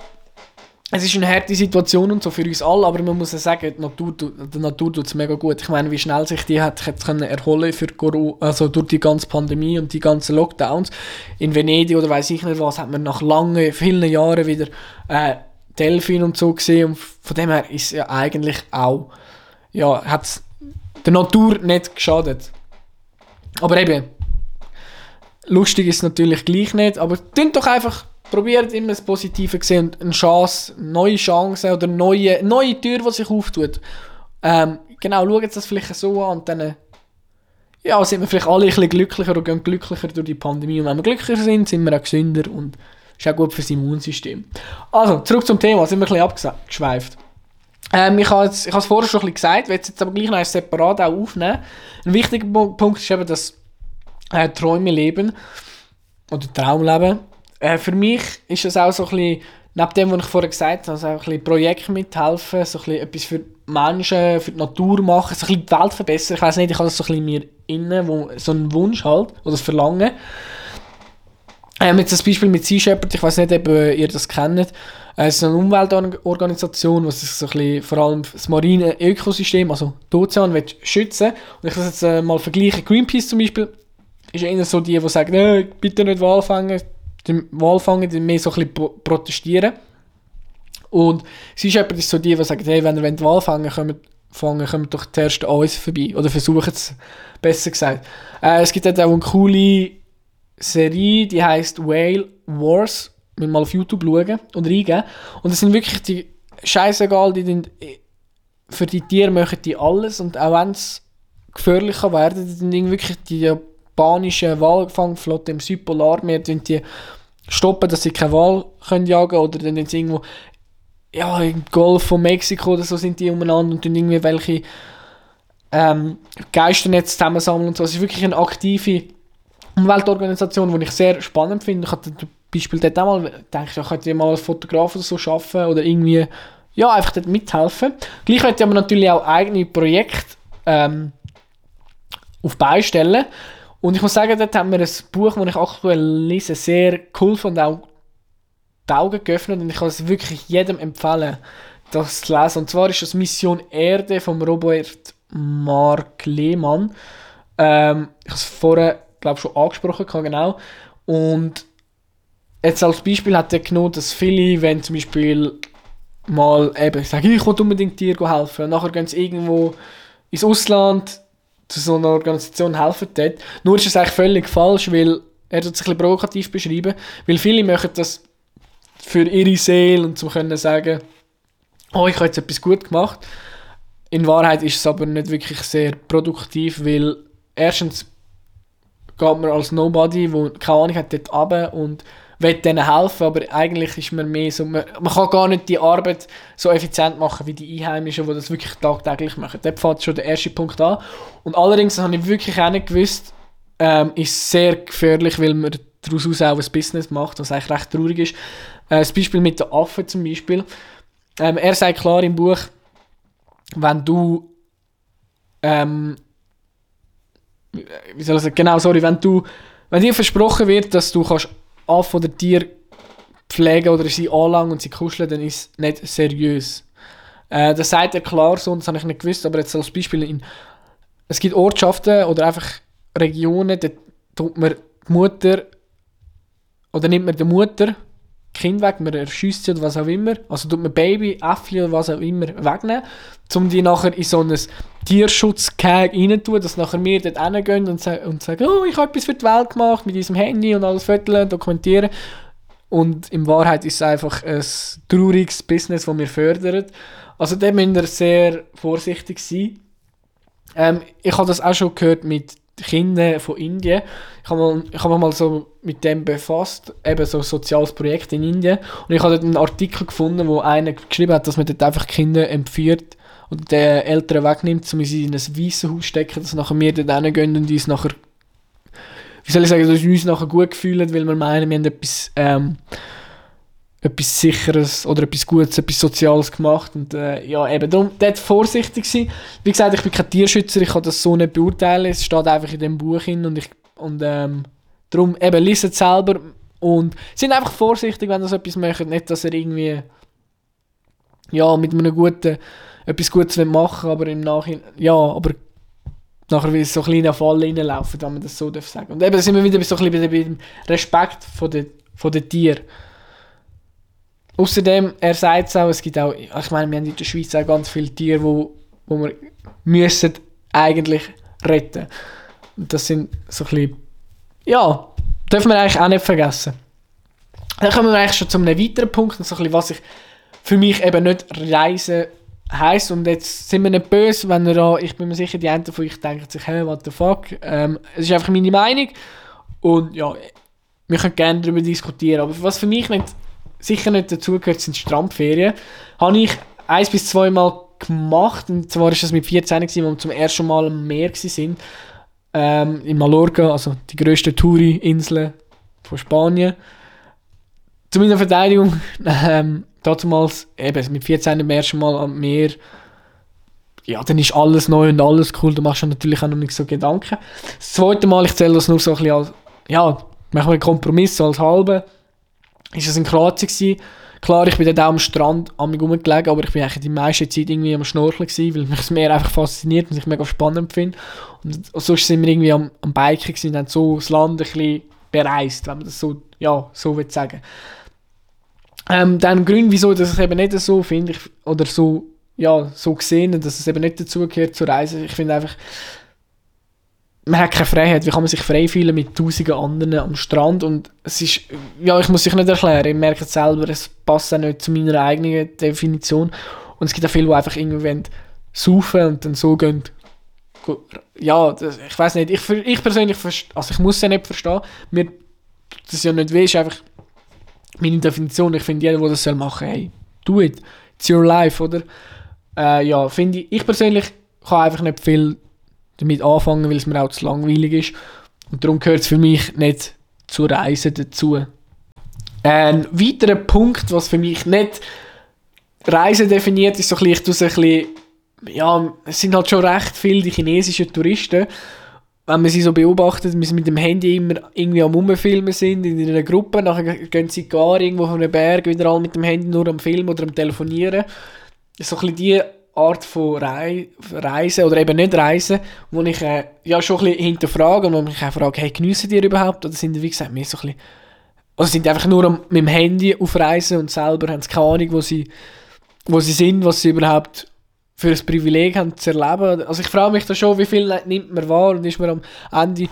Speaker 1: es ist eine harte Situation und so für uns alle, aber man muss ja sagen, die Natur, die Natur tut es mega gut. Ich meine, wie schnell sich die hat können erholen für Corona, also durch die ganze Pandemie und die ganzen Lockdowns. In Venedig oder weiß ich nicht was, hat man nach langen, vielen Jahren wieder äh, Delfin und so gesehen und von dem her ist ja eigentlich auch, ja, hat es der Natur nicht geschadet. Aber eben, lustig ist es natürlich gleich nicht, aber tun doch einfach probiert immer das Positive sehen und eine Chance, neue Chancen oder neue, neue Tür, die sich auftut. Ähm, genau, schaut das vielleicht so an und dann ja, sind wir vielleicht alle ein bisschen glücklicher und gehen glücklicher durch die Pandemie. Und wenn wir glücklicher sind, sind wir auch gesünder und Ist auch gut für das Immunsystem. Also, zurück zum Thema, sind wir ein bisschen abgeschweift. Ähm, ich habe es vorher schon ein bisschen gesagt, werde es jetzt aber gleich noch separat auch aufnehmen. Ein wichtiger Punkt ist eben das äh, Träume leben oder Traumleben. Äh, für mich ist es auch so ein bisschen, neben dem, was ich vorher gesagt habe, also ein bisschen Projekt mithelfen, so ein bisschen etwas für Menschen, für die Natur machen, so ein bisschen die Welt verbessern. Ich weiß nicht, ich habe das so ein bisschen mir innen, wo, so einen Wunsch halt, oder das Verlangen. Ähm, jetzt das Beispiel mit Sea Shepherd, ich weiß nicht, ob ihr das kennt. Es ist eine Umweltorganisation, die sich so ein bisschen, vor allem das marine Ökosystem, also die Ozean, will schützen Und ich das jetzt äh, mal vergleichen. Greenpeace zum Beispiel ist einer so die, die sagen, äh, bitte nicht Walfangen. Die Walfangen, die mehr so ein bisschen protestieren. Und Sea Shepherd ist so die, die sagen, hey, wenn ihr Walfangen kommt, fangen, kommt doch zuerst an uns vorbei. Oder versuchen es, besser gesagt. Äh, es gibt auch eine coole Serie, die heißt Whale Wars. Mit mal auf YouTube schauen und reingeben. Und es sind wirklich die scheißegal, die sind, für die Tiere machen die alles. Und auch wenn es gefährlicher werden, dann sind wirklich die japanische Walfangflotte im Südpolarmeer, die stoppen, dass sie keinen Wal können jagen oder dann sind sie irgendwo ja, im Golf von Mexiko oder so sind die umeinander und dann irgendwie welche ähm, Geisternetz zusammensammeln und so. Es ist wirklich eine aktive Umweltorganisation, die ich sehr spannend finde. Ich hatte zum Beispiel dort auch mal gedacht, ich könnte mal als Fotograf oder so arbeiten oder irgendwie, ja, einfach dort mithelfen. Gleich möchte ich aber natürlich auch eigene Projekte ähm, auf beistellen. Und ich muss sagen, dort haben wir ein Buch, das ich aktuell lese, sehr cool und auch die Augen geöffnet und ich kann es wirklich jedem empfehlen, das zu lesen. Und zwar ist das Mission Erde von Robert Mark Lehmann. Ähm, ich habe es vorher glaube schon angesprochen, genau. Und jetzt als Beispiel hat er genommen, dass viele, wenn zum Beispiel mal eben sagen, ich will unbedingt dir helfen, und nachher gehen sie irgendwo ins Ausland zu so einer Organisation helfen dort. Nur ist es eigentlich völlig falsch, weil er tut sich ein bisschen provokativ beschreiben, weil viele machen das für ihre Seele und zum können sagen, oh, ich habe jetzt etwas gut gemacht. In Wahrheit ist es aber nicht wirklich sehr produktiv, weil erstens geht man als Nobody, der keine Ahnung hat, dort runter und will denen helfen, aber eigentlich ist man mehr so, man, man kann gar nicht die Arbeit so effizient machen wie die Einheimischen, die das wirklich tagtäglich machen. Dort fängt schon der erste Punkt an. Und allerdings, das habe ich wirklich auch nicht gewusst, ähm, ist sehr gefährlich, weil man daraus auch ein Business macht, was eigentlich recht traurig ist. Äh, das Beispiel mit den Affen zum Beispiel. Ähm, er sagt klar im Buch, wenn du ähm, wie soll ich sagen, genau, sorry, wenn du, wenn dir versprochen wird, dass du kannst Affen oder Tier pflegen oder sie anlangen und sie kuscheln, dann ist es nicht seriös. Äh, das sagt er klar so, das habe ich nicht gewusst, aber jetzt als Beispiel, in, es gibt Ortschaften oder einfach Regionen, da tut man die Mutter oder nimmt man die Mutter Kind weg, man erschießt sie oder was auch immer, also tut man Baby, Äffli oder was auch immer wegnehmen, um die nachher in so ein Tierschutzkeg rein dass nachher wir dort hingehen und, und sagen, oh, ich habe etwas für die Welt gemacht mit diesem Handy und alles Fotos dokumentieren. Und in Wahrheit ist es einfach ein trauriges Business, das wir fördern. Also da müssen wir sehr vorsichtig sein. Ähm, ich habe das auch schon gehört mit Kindern von Indien. Ich habe, mal, ich habe mich mal so mit dem befasst, eben so ein soziales Projekt in Indien. Und ich habe dort einen Artikel gefunden, wo einer geschrieben hat, dass man dort einfach Kinder empfiehlt und den Eltern wegnimmt, um sie in ein weißes Haus stecken, dass nachher wir dort hingehen und uns nachher, wie soll ich sagen, dass wir uns nachher gut fühlen, weil wir meinen, wir haben etwas, ähm, etwas Sicheres oder etwas Gutes, etwas Soziales gemacht. Und äh, ja, eben darum, dort vorsichtig sein. Wie gesagt, ich bin kein Tierschützer, ich kann das so nicht beurteilen. Es steht einfach in dem Buch hin und ich und ähm, darum eben lesen selber und sind einfach vorsichtig, wenn ihr etwas macht. Nicht, dass ihr irgendwie ja, mit einem guten etwas Gutes machen aber im Nachhinein, ja, aber nachher will so ein kleiner Fall reinlaufen, wenn man das so darf sagen. Und eben, sind wir wieder so ein bisschen beim Respekt von den, von den Tieren. Außerdem, er sagt es auch, es gibt auch, ich meine, wir haben in der Schweiz auch ganz viele Tiere, wo, wo wir müssen eigentlich retten. Und das sind so ein bisschen, ja, dürfen wir eigentlich auch nicht vergessen. Dann kommen wir eigentlich schon zu einem weiteren Punkt, so ein bisschen, was ich für mich eben nicht Reisen heisst. Und jetzt sind wir nicht böse, wenn er ich bin mir sicher, die einen von euch denken sich, hey, what the fuck. Ähm, es ist einfach meine Meinung. Und ja, wir können gerne darüber diskutieren. Aber was für mich nicht, sicher nicht dazugehört, sind Strandferien. Habe ich eins bis zweimal gemacht. Und zwar war das mit 14, als wir zum ersten Mal am Meer waren. Ähm, in Mallorca, also die grösste Touri-Insel von Spanien. Zu meiner Verteidigung, ähm, damals eben mit 14 am ersten Mal am Meer ja, dann ist alles neu und alles cool, da machst du natürlich auch noch nicht so Gedanken. Das zweite Mal, ich zähle das nur so ein bisschen als, ja, einen Kompromiss so als halbe, ist es in Kroatien gewesen. Klar, ich bin dort auch am Strand am rumgelegen, aber ich bin eigentlich die meiste Zeit irgendwie am Schnorcheln gewesen, weil mich das Meer einfach fasziniert und ich mega spannend finde. Und sonst sind wir irgendwie am, am Biken gewesen und haben so das Land ein bisschen bereist, wenn man das so, ja, so will sagen. Ähm, dann Grund, wieso dass ich eben nicht so finde, oder so ja, so gesehen, dass es eben nicht dazugehört zur Reise. Ich finde einfach, man hat keine Freiheit. Wie kann man sich frei fühlen mit tausenden anderen am Strand? Und es ist, ja, ich muss sich nicht erklären. Ich merke es selber, es passt auch nicht zu meiner eigenen Definition. Und es gibt auch viele, die einfach irgendwie saufen und dann so gehen. Ja, das, ich weiß nicht. Ich, ich persönlich, also ich muss es ja nicht verstehen. Mir das ja nicht weh, ist einfach meine Definition. Ich finde, jeder, der das soll machen, hey, do it. It's your life, oder? Äh, ja, finde ich, ich persönlich kann einfach nicht viel damit anfangen, weil es mir auch zu langweilig ist. Und darum gehört es für mich nicht zur Reise dazu. Ein weiterer Punkt, was für mich nicht Reise definiert, ist so ein bisschen, ein bisschen ja, es sind halt schon recht viele die chinesischen Touristen. Wenn man sie so beobachtet, wenn sie mit dem Handy immer irgendwie am Rumfilmen sind, in einer Gruppe, nachher gehen sie gar irgendwo von einem Berg wieder mit dem Handy nur am Filmen oder am Telefonieren so ein bisschen die Art von Rei Reisen oder eben nicht Reisen, wo ich äh, ja schon ein bisschen hinterfrage und wo mich auch frage, hey, geniessen die überhaupt? Oder sind die, wie gesagt, mehr so ein bisschen, oder sind die einfach nur am, mit dem Handy auf Reisen und selber haben keine Ahnung, wo sie, wo sie sind, was sie überhaupt für ein Privileg haben zu erleben. Also ich frage mich da schon, wie viel nimmt man wahr und ist man am Ende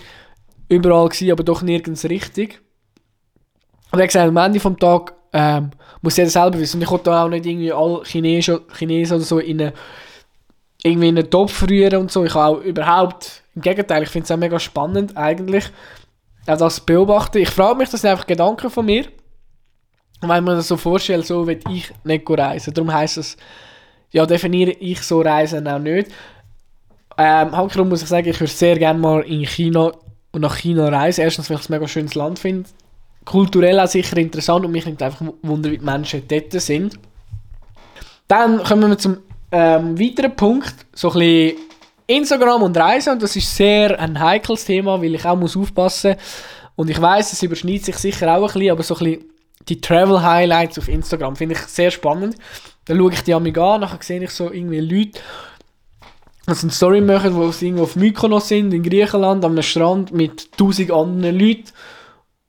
Speaker 1: überall gewesen, aber doch nirgends richtig. Und wie gesagt, am Ende vom Tag ähm, muss jeder selber wissen. Und ich konnte auch nicht irgendwie alle Chinesen, Chinesen oder so in eine, irgendwie in einen Topf rühren und so. Ich habe auch überhaupt, im Gegenteil, ich finde es auch mega spannend eigentlich, auch das beobachten. Ich frage mich, das sind einfach Gedanken von mir. Und wenn man das so vorstellt, so will ich nicht reisen. Darum heisst es, ja, definiere ich so Reisen auch nicht. Ähm, Handkrum muss ich sagen, ich würde sehr gerne mal in China und nach China reisen. Erstens, weil ich es ein mega schönes Land finde kulturell auch sicher interessant und mich nimmt einfach Wunder, wie die Menschen dort sind. Dann kommen wir zum ähm, weiteren Punkt, so ein bisschen Instagram und Reisen und das ist sehr ein heikles Thema, weil ich auch muss aufpassen und ich weiß, es überschneidet sich sicher auch ein bisschen, aber so ein bisschen die Travel Highlights auf Instagram finde ich sehr spannend. Dann schaue ich die an nachher sehe ich so irgendwie Leute, die eine Story machen, wo sie irgendwo auf Mykonos sind, in Griechenland, am Strand mit tausend anderen Leuten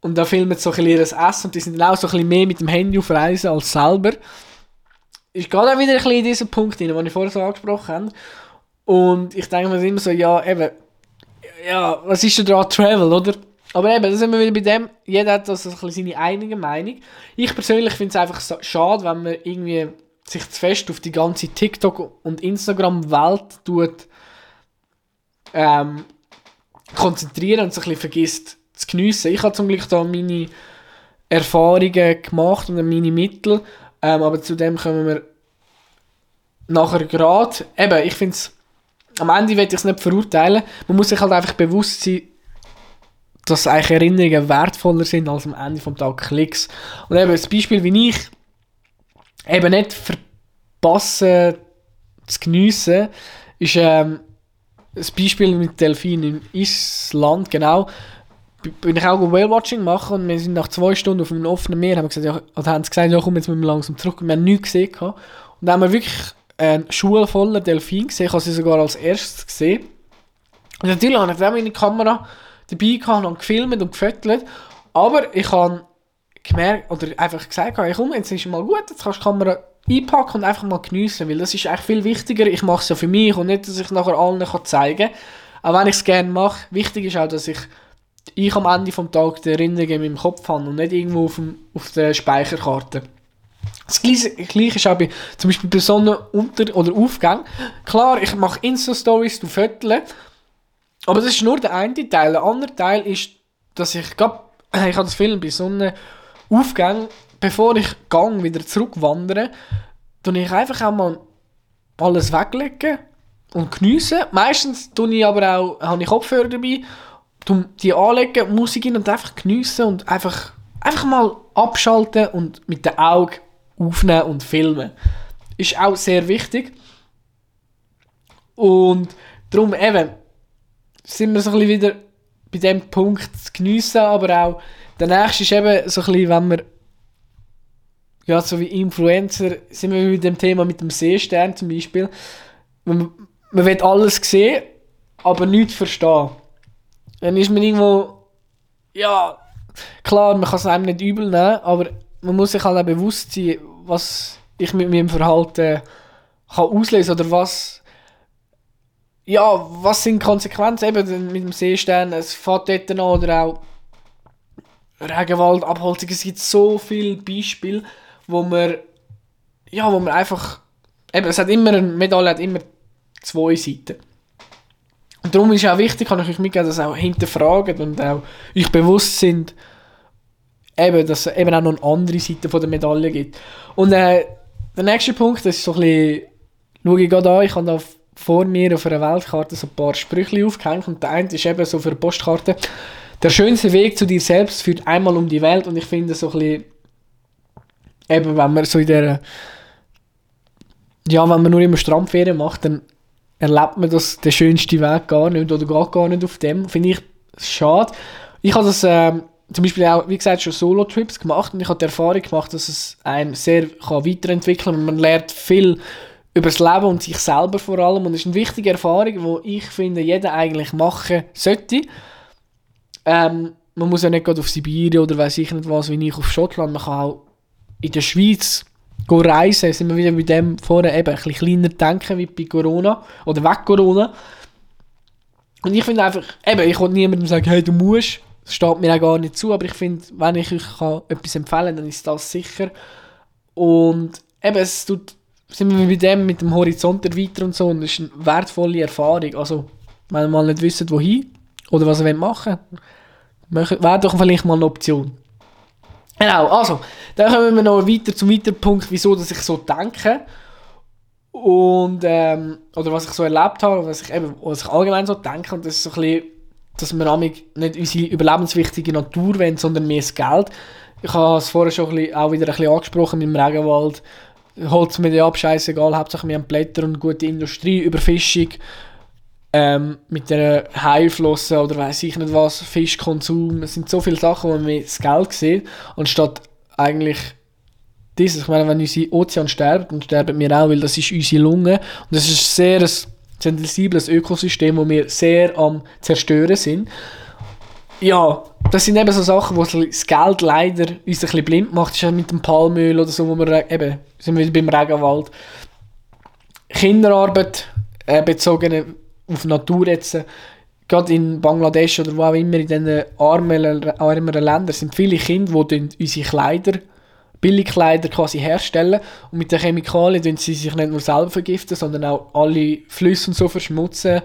Speaker 1: und da filmen sie so ein bisschen ihr Essen und die sind dann auch so ein bisschen mehr mit dem Handy auf Reisen als selber. Ich gehe auch wieder ein bisschen in diesen Punkt rein, den ich vorher so angesprochen habe. Und ich denke mir immer so, ja, eben, ja, was ist denn da Travel, oder? Aber eben, da sind wir wieder bei dem, jeder hat das ein bisschen seine eigene Meinung. Ich persönlich finde es einfach so schade, wenn man irgendwie sich zu fest auf die ganze TikTok- und Instagram-Welt tut ähm, konzentrieren und sich ein bisschen vergisst, zu geniessen. Ich habe zum Glück da meine Erfahrungen gemacht und meine Mittel, ähm, aber zu dem kommen wir nachher gerade. Eben, ich finde es, am Ende will ich es nicht verurteilen, man muss sich halt einfach bewusst sein, dass eigentlich Erinnerungen wertvoller sind als am Ende vom Tag Klicks. Und eben das Beispiel, wie ich eben nicht verpassen zu geniessen, ist ähm, das Beispiel mit Delfin in Island, genau bin ich auch Whale-Watching machen und wir sind nach zwei Stunden auf einem offenen Meer, haben, gesagt, ja, oder haben sie gesagt, ja komm, jetzt müssen wir langsam zurück. Wir haben nichts gesehen. Und dann haben wir wirklich einen Schul voller Delfin gesehen, ich habe sie sogar als erstes gesehen. Und natürlich habe ich dann meine Kamera dabei gehabt und gefilmt und gefüttert, aber ich habe gemerkt, oder einfach gesagt, hey, komm, jetzt ist mal gut, jetzt kannst du die Kamera einpacken und einfach mal geniessen, weil das ist eigentlich viel wichtiger, ich mache es ja für mich und nicht, dass ich nachher allen zeigen kann. Auch wenn ich es gerne mache, wichtig ist auch, dass ich ich am Ende des Tages die Erinnerungen in meinem Kopf habe und nicht irgendwo auf, dem, auf der Speicherkarte. Das Gleiche, Gleiche ist auch bei, zum Beispiel bei Sonnenunter- oder Aufgang. Klar, ich mache Insta-Stories, du Viertel, aber das ist nur der eine Teil. Der andere Teil ist, dass ich gerade ich habe das Film bei Sonnenaufgang, bevor ich gang wieder zurückwandere, tue ich einfach auch mal alles weglegen und geniessen. Meistens tue ich aber auch, habe ich Kopfhörer dabei, die anlegen, Musik in und einfach geniessen und einfach, einfach mal abschalten und mit den Augen aufnehmen und filmen. Ist auch sehr wichtig. Und darum eben sind wir so ein bisschen wieder bei dem Punkt zu geniessen, aber auch der nächste ist eben so ein bisschen, wenn wir ja, so wie Influencer, sind wir mit dem Thema mit dem Seestern zum Beispiel. Man, man will alles sehen, aber nichts verstehen. Dann ist man irgendwo, ja, klar, man kann es einem nicht übel nehmen, aber man muss sich halt auch bewusst sein, was ich mit meinem Verhalten kann auslesen oder was ja, was sind Konsequenzen eben mit dem Seestern? Es fährt dort an oder auch Regenwald, Abholzung. Es gibt so viele Beispiele, wo man, ja, wo man einfach, eben, es hat immer, eine Medaille hat immer zwei Seiten. Und darum ist auch wichtig, kann ich euch mitgeben, dass auch hinterfragen und auch euch bewusst sind, eben, dass es eben auch noch eine andere Seite von der Medaille gibt. Und äh, der nächste Punkt, das ist so ein bisschen, schaue ich gerade an, ich habe da vor mir auf einer Weltkarte so ein paar Sprüche aufgehängt und der eine ist eben so für die Postkarte der schönste Weg zu dir selbst führt einmal um die Welt und ich finde so ein bisschen eben wenn man so in der ja, wenn man nur immer Strandferien macht, dann erlebt man das, den schönsten Weg gar nicht oder geht gar nicht auf dem. Finde ich schade. Ich habe das äh, zum Beispiel auch, wie gesagt, schon Solo-Trips gemacht und ich habe die Erfahrung gemacht, dass es einem sehr kann weiterentwickeln kann man lernt viel über das Leben und sich selber vor allem. Und das ist eine wichtige Erfahrung, die ich finde, jeder eigentlich machen sollte. Ähm, man muss ja nicht gerade auf Sibirien oder weiß ich nicht was, wie ich auf Schottland. Man kann auch in der Schweiz reisen. Sind wir wieder mit dem vorher eben ein bisschen kleiner denken wie bei Corona oder weg Corona. Und ich finde einfach, eben, ich will niemandem sagen, hey, du musst. Das steht mir auch gar nicht zu, aber ich finde, wenn ich euch etwas empfehlen kann, dann ist das sicher. Und eben, es tut sind wir bei dem mit dem Horizont erweitern und so und das ist eine wertvolle Erfahrung. Also, wenn ihr mal nicht wisst, wohin oder was ihr machen wollt, wäre doch vielleicht mal eine Option. Genau, also, dann kommen wir noch weiter zum weiteren Punkt, wieso dass ich so denke. Und, ähm, oder was ich so erlebt habe, was ich eben, was ich allgemein so denke, und das ist so ein bisschen, dass wir nicht unsere überlebenswichtige Natur wollen, sondern mehr das Geld. Ich habe es vorher schon ein bisschen, auch wieder ein bisschen angesprochen mit dem Regenwald Holz mir ab, scheißegal, Hauptsache wir haben Blätter und gute Industrie, Überfischung, ähm, mit der Heilflosse oder weiß ich nicht was, Fischkonsum, es sind so viele Sachen, wo man das Geld sieht, anstatt eigentlich dieses, ich meine, wenn unser Ozean sterbt, dann sterben wir auch, weil das ist unsere Lunge und das ist sehr ein sensibles Ökosystem, wo wir sehr am zerstören sind ja, das sind eben so Sachen, wo das Geld leider uns ein bisschen blind macht. Das ist mit dem Palmöl oder so, wo wir eben, sind wir beim Regenwald. Kinderarbeit äh, bezogen auf Natur jetzt, gerade in Bangladesch oder wo auch immer in diesen armen, armen Ländern sind viele Kinder, die unsere Kleider, Billigkleider quasi herstellen und mit den Chemikalien sie sich nicht nur selber vergiften, sondern auch alle Flüsse und so verschmutzen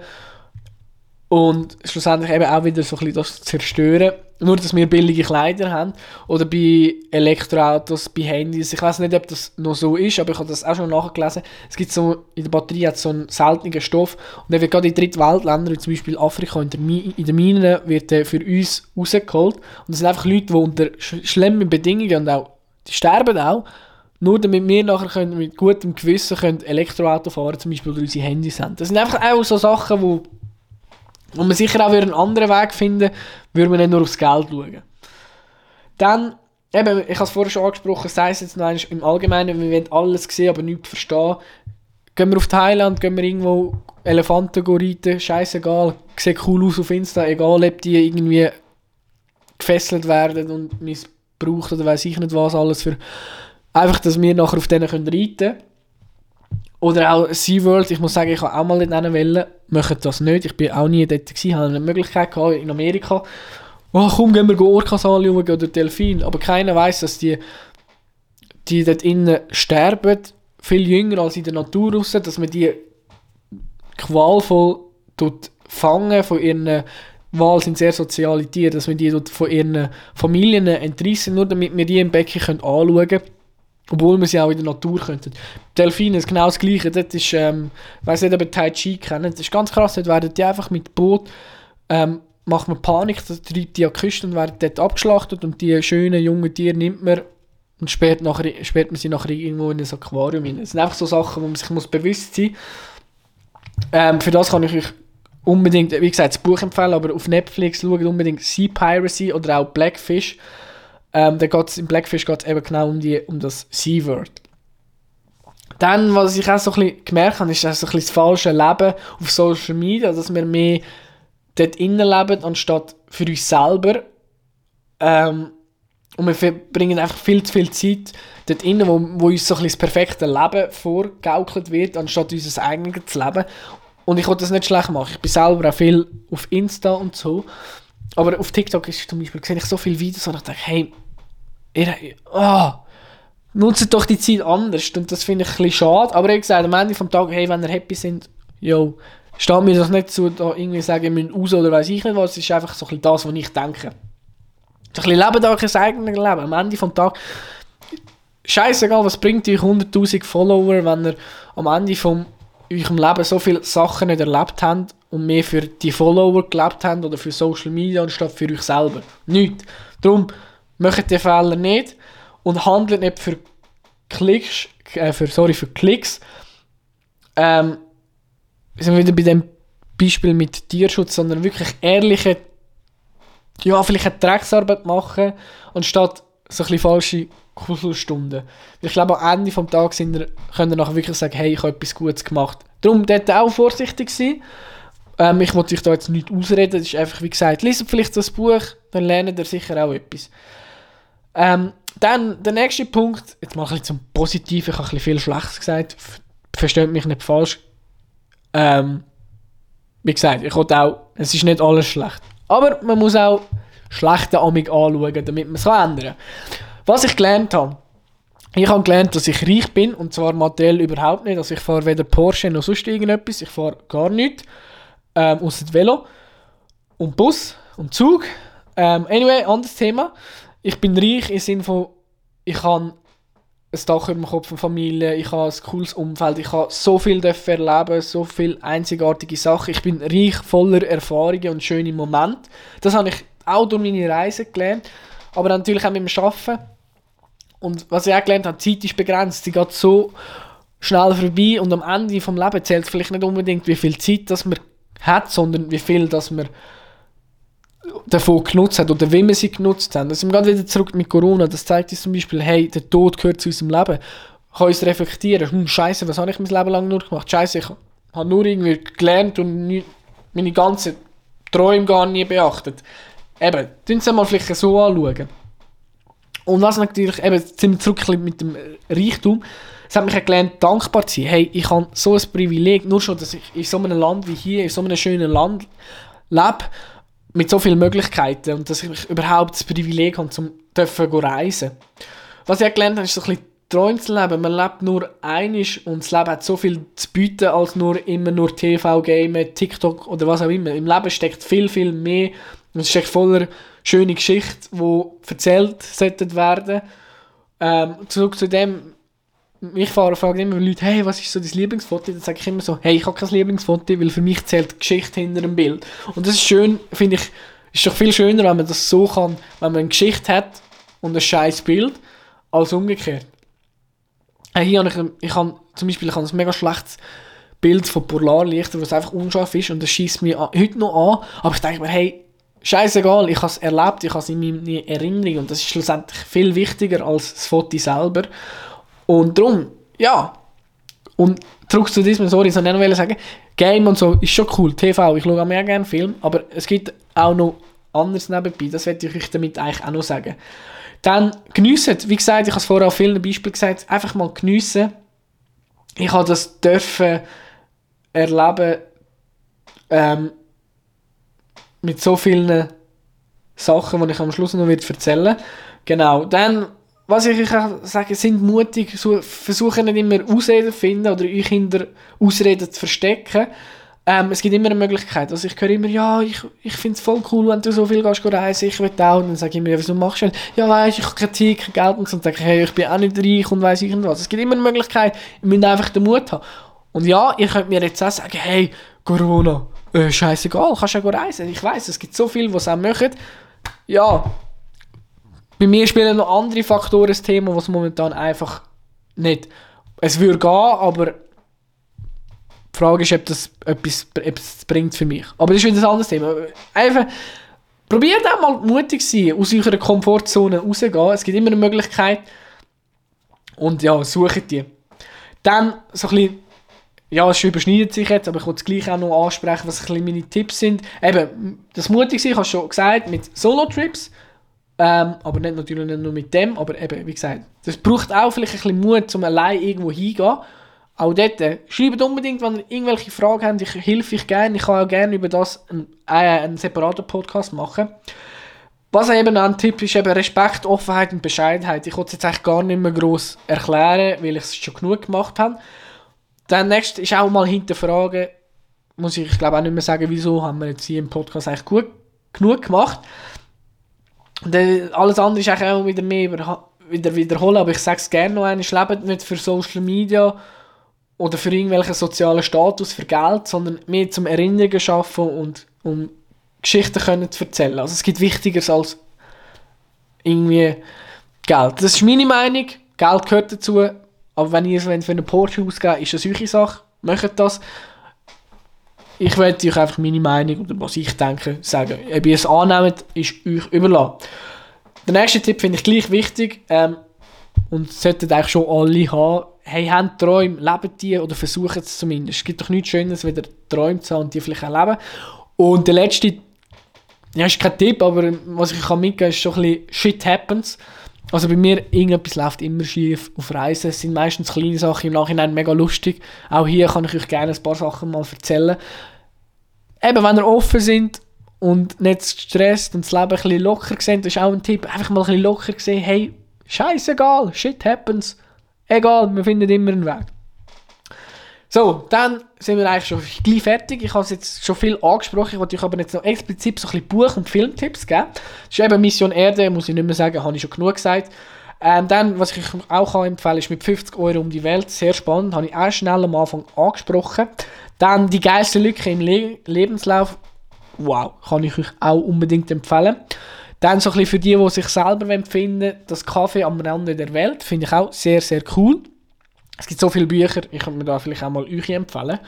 Speaker 1: und schlussendlich eben auch wieder so ein bisschen das zerstören. Nur, dass wir billige Kleider haben. Oder bei Elektroautos, bei Handys. Ich weiß nicht, ob das noch so ist, aber ich habe das auch schon nachgelesen. Es gibt so, in der Batterie hat so einen seltenen Stoff. Und der wird gerade in Drittweltländern, zum Beispiel Afrika, in, der in den Minen, wird der für uns rausgeholt. Und das sind einfach Leute, die unter schlimmen Bedingungen und auch, die sterben auch, nur damit wir nachher können, mit gutem Gewissen können Elektroauto fahren zum Beispiel oder unsere Handys haben. Das sind einfach auch so Sachen, die und man sicher auch einen anderen Weg finden, würde man nicht nur aufs Geld schauen. Dann, eben, ich habe es vorher schon angesprochen, sei es jetzt noch im Allgemeinen, wir wollen alles sehen, aber nichts verstehen. Gehen wir auf Thailand, gehen wir irgendwo Elefanten reiten, scheißegal, sieht cool aus auf Insta, egal ob die irgendwie gefesselt werden und missbraucht oder weiß ich nicht was alles für... Einfach, dass wir nachher auf denen reiten können. Oder auch SeaWorld, ich muss sagen, ich habe auch mal nicht wollen, machen das nicht. Ich bin auch nie dort gewesen, habe eine Möglichkeit gehabt in Amerika. Oh, komm, gehen wir Orcas anschauen oder Delfin. Aber keiner weiß, dass die, die dort innen sterben, viel jünger als in der Natur raus, dass man die qualvoll fangen von ihren Wahl sind sehr soziale Tiere, dass wir die dort von ihren Familien entreissen, nur damit wir die im Becken anschauen können. Obwohl wir sie auch in der Natur könnten. Delfine ist genau das Gleiche. Das ist, ähm, ich weiß nicht, ob ihr Tai Chi kennt. Das ist ganz krass. Dort werden die einfach mit Boot, ähm, macht man Panik, das treibt die an die Küste und werden dort abgeschlachtet und die schönen jungen Tiere nimmt man und sperrt, nachher, sperrt man sie nachher irgendwo in ein Aquarium rein. Das sind einfach so Sachen, wo man sich muss bewusst sein muss. Ähm, für das kann ich euch unbedingt, wie gesagt, das Buch empfehlen, aber auf Netflix schaut unbedingt Sea Piracy oder auch Blackfish. Ähm, da geht's, Im Blackfish geht es eben genau um, die, um das Sea-Word. Dann, was ich auch so ein bisschen gemerkt habe, ist so ein bisschen das falsche Leben auf Social Media, dass wir mehr dort innen leben, anstatt für uns selber. Ähm, und wir verbringen einfach viel zu viel Zeit dort innen, wo, wo uns so ein bisschen das perfekte Leben vorgaukelt wird, anstatt unser eigenes zu leben. Und ich wollte das nicht schlecht machen. Ich bin selber auch viel auf Insta und so. Aber auf TikTok ist zum Beispiel, sehe ich so viele Videos und ich denke, hey, ihr, oh, nutzt doch die Zeit anders. Und das finde ich ein bisschen schade. Aber wie gesagt, am Ende des Tages, hey, wenn ihr happy sind, yo, steht mir das nicht zu, da irgendwie sagen, wir müssen raus oder weiß ich nicht was. Es ist einfach so ein bisschen das, was ich denke. Ein bisschen leben euch ein eigenes Leben. Am Ende des Tages, scheißegal, was bringt euch 100.000 Follower, wenn ihr am Ende vom eurem Leben so viele Sachen nicht erlebt habt und mehr für die Follower gelebt habt oder für Social Media anstatt für euch selber. Nicht. Darum macht die Fehler nicht und handelt nicht für Klicks, äh, für, sorry, für Klicks. Ähm, sind wir wieder bei dem Beispiel mit Tierschutz, sondern wirklich ehrliche, ja, vielleicht eine Drecksarbeit machen, anstatt so ein bisschen falsche Kuschelstunden. Ich glaube, am Ende des Tages sind können wir nachher wirklich sagen, hey, ich habe etwas Gutes gemacht. Darum dort auch vorsichtig sein. Ähm, ich wollte euch da jetzt nicht ausreden, das ist einfach, wie gesagt, lest vielleicht das Buch, dann lernt ihr sicher auch etwas. Ähm, dann der nächste Punkt, jetzt mache ich zum Positiven, ich habe ein viel Schlechtes gesagt, versteht mich nicht falsch. Ähm, wie gesagt, ich wollte auch, es ist nicht alles schlecht. Aber man muss auch schlechte Amig anschauen, damit man es ändern kann. Was ich gelernt habe, ich habe gelernt, dass ich reich bin und zwar materiell überhaupt nicht. Also ich fahre weder Porsche noch sonst irgendetwas, ich fahre gar nichts, ähm, außer Velo und Bus und Zug. Ähm, anyway, anderes Thema. Ich bin reich im Sinne von, ich habe ein Dach über dem Kopf von Familie, ich habe ein cooles Umfeld, ich habe so viel erleben, so viele einzigartige Sachen. Ich bin reich voller Erfahrungen und schöne Momente. Das habe ich auch durch meine Reise gelernt, aber natürlich auch mit dem Arbeiten. Und was ich auch gelernt habe, die Zeit ist begrenzt, sie geht so schnell vorbei und am Ende vom Leben zählt vielleicht nicht unbedingt, wie viel Zeit das man hat, sondern wie viel das man davon genutzt hat oder wie wir sie genutzt haben. Da sind wir gerade wieder zurück mit Corona. Das zeigt uns zum Beispiel, hey, der Tod gehört zu unserem Leben. Kann uns reflektieren. Hm, Scheiße, was habe ich mein Leben lang nur gemacht? Scheiße, ich habe nur irgendwie gelernt und nie, meine ganzen Träume gar nie beachtet. Eben, tun Sie mal vielleicht so anschauen. Und was natürlich, eben, sind wir zurück mit dem Reichtum. Es hat mich gelernt, dankbar zu sein. Hey, ich habe so ein Privileg, nur schon, dass ich in so einem Land wie hier, in so einem schönen Land lebe, mit so vielen Möglichkeiten und dass ich überhaupt das Privileg habe, zum dürfen reisen. Was ich gelernt habe, ist so ein bisschen Träume zu leben. Man lebt nur einisch und das Leben hat so viel zu bieten, als nur immer nur TV, Game, TikTok oder was auch immer. Im Leben steckt viel, viel mehr und es steckt voller schöne Geschichte, die erzählt werden. Ähm, zurück zu dem, mich fragen immer Leute, hey, was ist so dein Lieblingsfoto? Dann sage ich immer so, hey, ich habe kein Lieblingsfoto, weil für mich zählt die Geschichte hinter dem Bild. Und das ist schön, finde ich, ist doch viel schöner, wenn man das so kann, wenn man eine Geschichte hat und ein scheiß Bild, als umgekehrt. Hey, hier habe ich, ich habe zum Beispiel ich habe ein mega schlechtes Bild von Polarlichter, was einfach unscharf ist und das schießt mir heute noch an, aber ich denke mir, hey, scheißegal, ich habe es erlebt, ich habe es in meiner Erinnerung und das ist schlussendlich viel wichtiger als das Foto selber. Und darum, ja. Und zurück zu diesem, sorry, ich wollte noch sagen, Game und so ist schon cool, TV, ich schaue auch mehr gerne Film, aber es gibt auch noch anderes nebenbei, das werde ich euch damit eigentlich auch noch sagen. Dann geniessen, wie gesagt, ich habe es vorher auf vielen Beispielen gesagt, einfach mal geniessen. Ich habe das dürfen erleben, ähm, mit so vielen Sachen, die ich am Schluss noch erzählen werde. Genau, dann, was ich euch sage, sind mutig, versuchen nicht immer Ausreden zu finden oder euch hinter Ausreden zu verstecken. Ähm, es gibt immer eine Möglichkeit. Also ich höre immer, ja, ich, ich finde es voll cool, wenn du so viel gehst reisen, ich will auch. Und dann sage ich immer, ja, wieso machst du das? Ja, weißt ich habe keine Zeit, kein Geld. Und dann sage ich, hey, ich bin auch nicht reich und weiss irgendwas. Es gibt immer eine Möglichkeit, ihr müsst einfach den Mut haben. Und ja, ihr könnt mir jetzt auch sagen, hey, Corona, äh, scheißegal, kannst ja reisen. Ich weiß, es gibt so viele, die es auch machen. Ja, bei mir spielen noch andere Faktoren das Thema, was momentan einfach nicht. Es würde gehen, aber die Frage ist, ob das etwas, etwas bringt für mich. Aber das ist wieder ein anderes Thema. Einfach, probiert auch mal mutig sein, aus eurer Komfortzone rauszugehen. Es gibt immer eine Möglichkeit. Und ja, sucht die. Dann so ein bisschen, ja, es überschneidet sich jetzt, aber ich wollte es gleich auch noch ansprechen, was ein bisschen meine Tipps sind. Eben, das mutig sein, ich habe schon gesagt, mit Solo-Trips. Ähm, aber nicht natürlich nicht nur mit dem, aber eben, wie gesagt, das braucht auch vielleicht ein bisschen Mut, um allein irgendwo hingehen. Auch dort, äh, schreibt unbedingt, wenn ihr irgendwelche Fragen habt, ich helfe euch gerne. Ich kann auch gerne über das einen, äh, einen separaten Podcast machen. Was eben ein Tipp ist, eben Respekt, Offenheit und Bescheidenheit. Ich wollte es jetzt gar nicht mehr gross erklären, weil ich es schon genug gemacht habe. Dann nächstes ist auch mal hinterfragen, muss ich, ich glaube auch nicht mehr sagen, wieso haben wir jetzt hier im Podcast eigentlich gut genug gemacht. Und alles andere ist eigentlich auch wieder mehr wieder wiederholen, aber ich sage es gerne noch einmal, lebt nicht für Social Media oder für irgendwelchen sozialen Status, für Geld, sondern mehr zum Erinnerungen schaffen und um Geschichten können zu erzählen. Also es gibt Wichtigeres als irgendwie Geld. Das ist meine Meinung. Geld gehört dazu. Aber wenn ihr wenn für einen Porsche ausgeht, ist das eure Sache. Macht das. Ich werde euch einfach meine Meinung oder was ich denke sagen. Ob ihr es annehmt, ist euch überlassen. Der nächste Tipp finde ich gleich wichtig. Ähm, und sollten eigentlich schon alle haben hey, habt Träume, lebt die oder versucht es zumindest. Es gibt doch nichts Schönes, wieder Träume zu haben und die vielleicht auch leben. Und der letzte, ja, ist kein Tipp, aber was ich kann mitgeben ist schon ein bisschen Shit happens. Also bei mir, irgendetwas läuft immer schief auf Reisen. Es sind meistens kleine Sachen, im Nachhinein mega lustig. Auch hier kann ich euch gerne ein paar Sachen mal erzählen. Eben, wenn ihr offen sind und nicht gestresst und das Leben ein bisschen locker seht, das ist auch ein Tipp. Einfach mal ein bisschen locker sehen, hey, scheißegal, shit happens. Egal, wir finden immer einen Weg. So, dann sind wir eigentlich schon gleich fertig. Ich habe es jetzt schon viel angesprochen, ich wollte euch aber jetzt noch explizit so ein bisschen Buch- und Filmtipps geben. Das ist eben Mission Erde, muss ich nicht mehr sagen, habe ich schon genug gesagt. Ähm, dann, was ich euch auch kann empfehlen ist mit 50 Euro um die Welt, sehr spannend, habe ich auch schnell am Anfang angesprochen. Dann die geilste Lücke im Le Lebenslauf, wow, kann ich euch auch unbedingt empfehlen. Dann so ein bisschen für die, die sich selber empfinden, das Kaffee am Rande der Welt, finde ich auch sehr, sehr cool. Es gibt so viele Bücher, ich könnte mir da vielleicht auch mal euch empfehlen.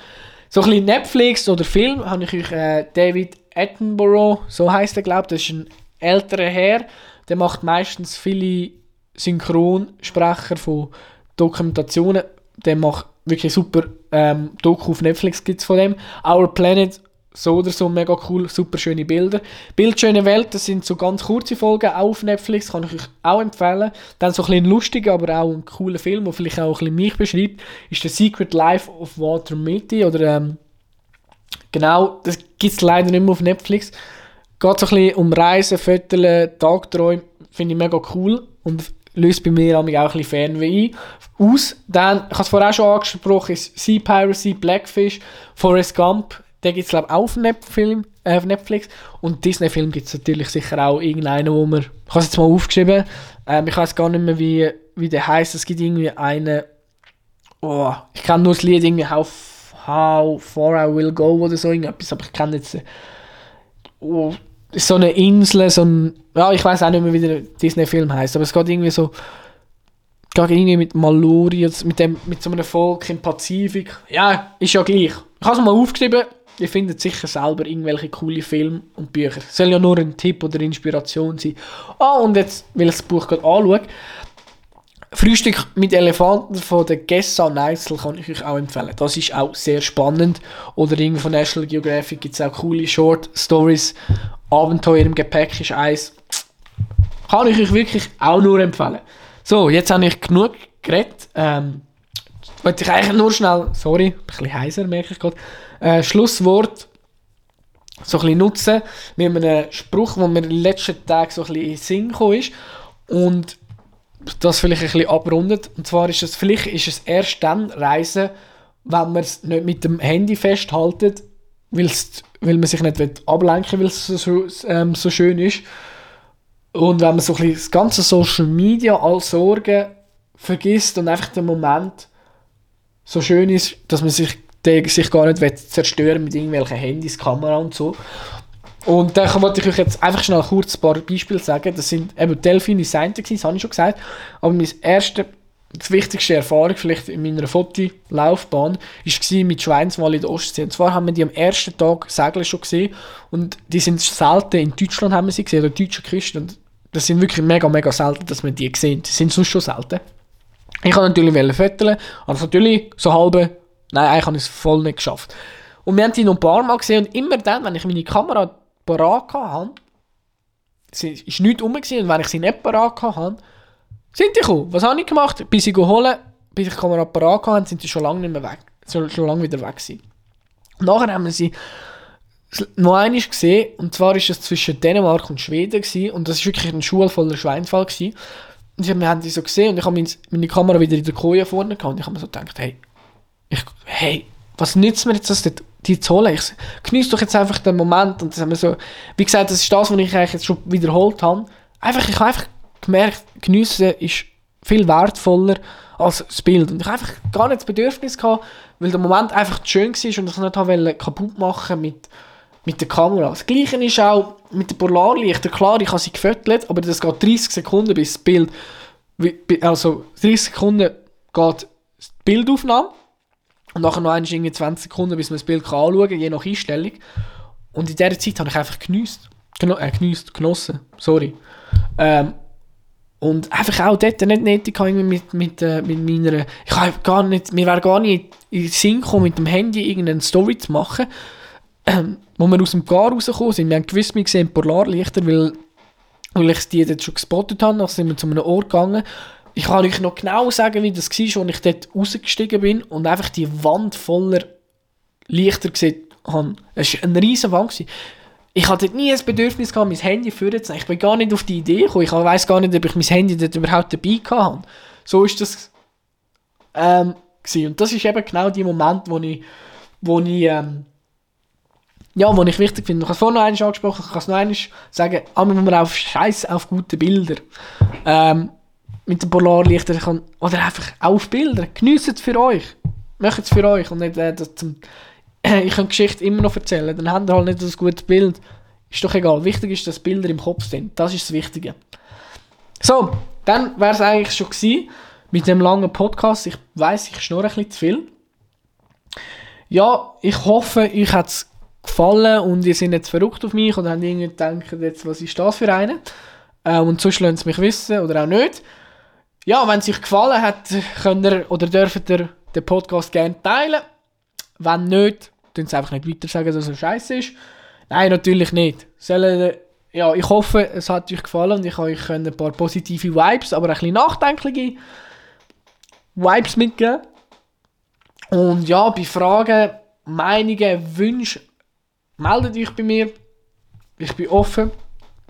Speaker 1: So ein bisschen Netflix oder Film habe ich euch äh, David Attenborough, so heißt er, glaube ich, das ist ein älterer Herr, der macht meistens viele Synchronsprecher von Dokumentationen. Der macht wirklich super ähm, Doku auf Netflix gibt es von dem. Our Planet so oder so mega cool, super schöne Bilder. Bildschöne Welt, das sind so ganz kurze Folgen, auch auf Netflix, kann ich euch auch empfehlen. Dann so ein bisschen lustiger, aber auch ein cooler Film, der vielleicht auch ein bisschen mich beschreibt, ist The Secret Life of Walter Mitty, oder ähm, genau, das gibt es leider nicht mehr auf Netflix. Geht so ein bisschen um Reisen, Fotos, Tagträume, finde ich mega cool und löst bei mir auch ein bisschen Fernweh aus. Dann, ich habe es vorher auch schon angesprochen, ist Sea Piracy, Blackfish, Forrest Gump, den gibt es, glaube ich, auch auf, Netfilm, äh, auf Netflix. Und Disney-Film gibt es natürlich sicher auch irgendeinen, wo man. Ich habe es jetzt mal aufgeschrieben. Ähm, ich weiß gar nicht mehr, wie, wie der heißt. Es gibt irgendwie einen. Oh, ich kenne nur das Lied irgendwie How, How Far I Will Go oder so irgendetwas, aber ich kenne jetzt. Oh, so eine Insel, so ein. Ja, ich weiß auch nicht mehr, wie der Disney-Film heißt, aber es geht irgendwie so. Geht irgendwie mit Maluri, mit, dem, mit so einem Volk im Pazifik. Ja, ist ja gleich. Ich habe es mal aufgeschrieben, ihr findet sicher selber irgendwelche coole Filme und Bücher. Soll ja nur ein Tipp oder Inspiration sein. Ah, und jetzt, weil ich das Buch gerade anschaue, Frühstück mit Elefanten von der Gessa Neisel kann ich euch auch empfehlen. Das ist auch sehr spannend. Oder irgendwie von National Geographic gibt es auch coole Short Stories. Abenteuer im Gepäck ist eins. Kann ich euch wirklich auch nur empfehlen. So, jetzt habe ich genug geredet. Ähm, wollte ich eigentlich nur schnell, sorry, ein bisschen heiser merke ich gerade, äh, Schlusswort so ein bisschen nutzen mit einem Spruch, der mir in den letzten Tagen so ein bisschen in den Sinn gekommen ist und das vielleicht ein bisschen abrundet. Und zwar ist es, vielleicht ist es erst dann Reisen, wenn man es nicht mit dem Handy weil's, weil man sich nicht ablenken will, weil es so, ähm, so schön ist. Und wenn man so ein bisschen das ganze Social Media als Sorgen vergisst und einfach den Moment so schön ist, dass man sich, den, sich gar nicht zerstören mit irgendwelchen Handys, Kamera und so. Und dann wollte ich euch jetzt einfach schnell kurz ein paar Beispiele sagen. Das sind eben Delfine Seinte, das habe ich schon gesagt. Aber mein erste, die wichtigste Erfahrung vielleicht in meiner Fotolaufbahn war mit Schweinswal in der Ostsee. Und zwar haben wir die am ersten Tag segeln schon gesehen. Und die sind selten in Deutschland haben wir sie gesehen, oder deutschen Küsten. Und das sind wirklich mega, mega selten, dass wir die sehen. Die sind sonst schon selten. Ich wollte natürlich föteln, also natürlich so halbe, nein, eigentlich habe ich es voll nicht geschafft. Und wir haben die noch ein paar Mal gesehen und immer dann, wenn ich meine Kamera parat hatte, es ist nichts rum und wenn ich sie nicht parat hatte, sind die gekommen. Was habe ich gemacht? Bis ich holen, bis ich die Kamera parat hatte, sind sie schon lange nicht mehr weg, schon, schon lange wieder weg gewesen. Nachher haben wir sie noch einmal gesehen, und zwar ist es zwischen Dänemark und Schweden gewesen, und das war wirklich ein schulvoller Schweinfall gewesen. Und wir haben die so gesehen und ich habe meine Kamera wieder in der Koje vorne gehabt und ich habe mir so gedacht, hey, ich, hey, was nützt mir jetzt das, die zu? Ich genieße doch jetzt einfach den Moment und das haben wir so, wie gesagt, das ist das, was ich eigentlich jetzt schon wiederholt habe. Einfach, ich habe einfach gemerkt, geniessen ist viel wertvoller als das Bild. Und ich habe einfach gar nicht das Bedürfnis gehabt, weil der Moment einfach schön war und ich es nicht habe kaputt machen mit mit der Kamera. Das gleiche ist auch mit den Polarlichtern. Klar, ich habe sie gefüttert, aber das geht 30 Sekunden bis das Bild, also 30 Sekunden geht die Bildaufnahme und nachher noch irgendwie 20 Sekunden, bis man das Bild kann anschauen kann, je nach Einstellung. Und in dieser Zeit habe ich einfach genießt. Geno äh, genießt, genossen, sorry. Ähm, und einfach auch dort nicht nötig mit, mit, äh, mit meiner... Ich habe gar nicht... Mir wäre gar nicht in den Sinn gekommen, mit dem Handy irgendeine Story zu machen, ähm, wo wir aus dem Gar rausgekommen sind, wir haben gewusst, wir sehen Polarlichter, weil, weil ich die dort schon gespottet habe, dann sind wir zu einem Ort gegangen. Ich kann euch noch genau sagen, wie das war, als ich dort rausgestiegen bin und einfach die Wand voller Lichter gesehen habe. Es war eine riesige Wand. Ich hatte nie das Bedürfnis gehabt, mein Handy vorzunehmen. Ich bin gar nicht auf die Idee gekommen. Ich weiß gar nicht, ob ich mein Handy dort überhaupt dabei hatte. So ist das ähm, Und das ist eben genau der Moment, wo ich, wo ich ähm, ja, was ich wichtig finde. Ich habe es vorhin noch einmal angesprochen, ich kann es noch einmal sagen, muss man auf Scheiß auf gute Bilder. Ähm, mit den Polarlichtern kann, oder einfach auf Bilder. Geniessen es für euch. Macht es für euch und nicht äh, zum, äh, ich kann Geschichte immer noch erzählen. Dann habt ihr halt nicht das gute Bild. Ist doch egal. Wichtig ist, dass Bilder im Kopf sind. Das ist das Wichtige. So, dann wäre es eigentlich schon gewesen mit dem langen Podcast. Ich weiß, ich schnurre ein bisschen zu viel. Ja, ich hoffe, euch hat es gefallen und ihr seid jetzt verrückt auf mich oder habt irgendwie gedacht, jetzt, was ist das für eine? Äh, und sonst lasst es mich wissen oder auch nicht. Ja, wenn es euch gefallen hat, könnt ihr oder dürft ihr den Podcast gerne teilen. Wenn nicht, dann es einfach nicht weiter sagen, dass er scheiße ist. Nein, natürlich nicht. Sollen, ja, ich hoffe, es hat euch gefallen und ich habe euch ein paar positive Vibes, aber ein bisschen nachdenkliche Vibes mitgeben. Und ja, bei Fragen, Meinungen, Wünschen meldet euch bei mir. Ich bin offen.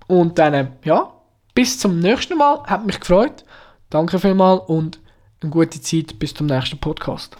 Speaker 1: Und dann, ja, bis zum nächsten Mal. Hat mich gefreut. Danke vielmals und eine gute Zeit bis zum nächsten Podcast.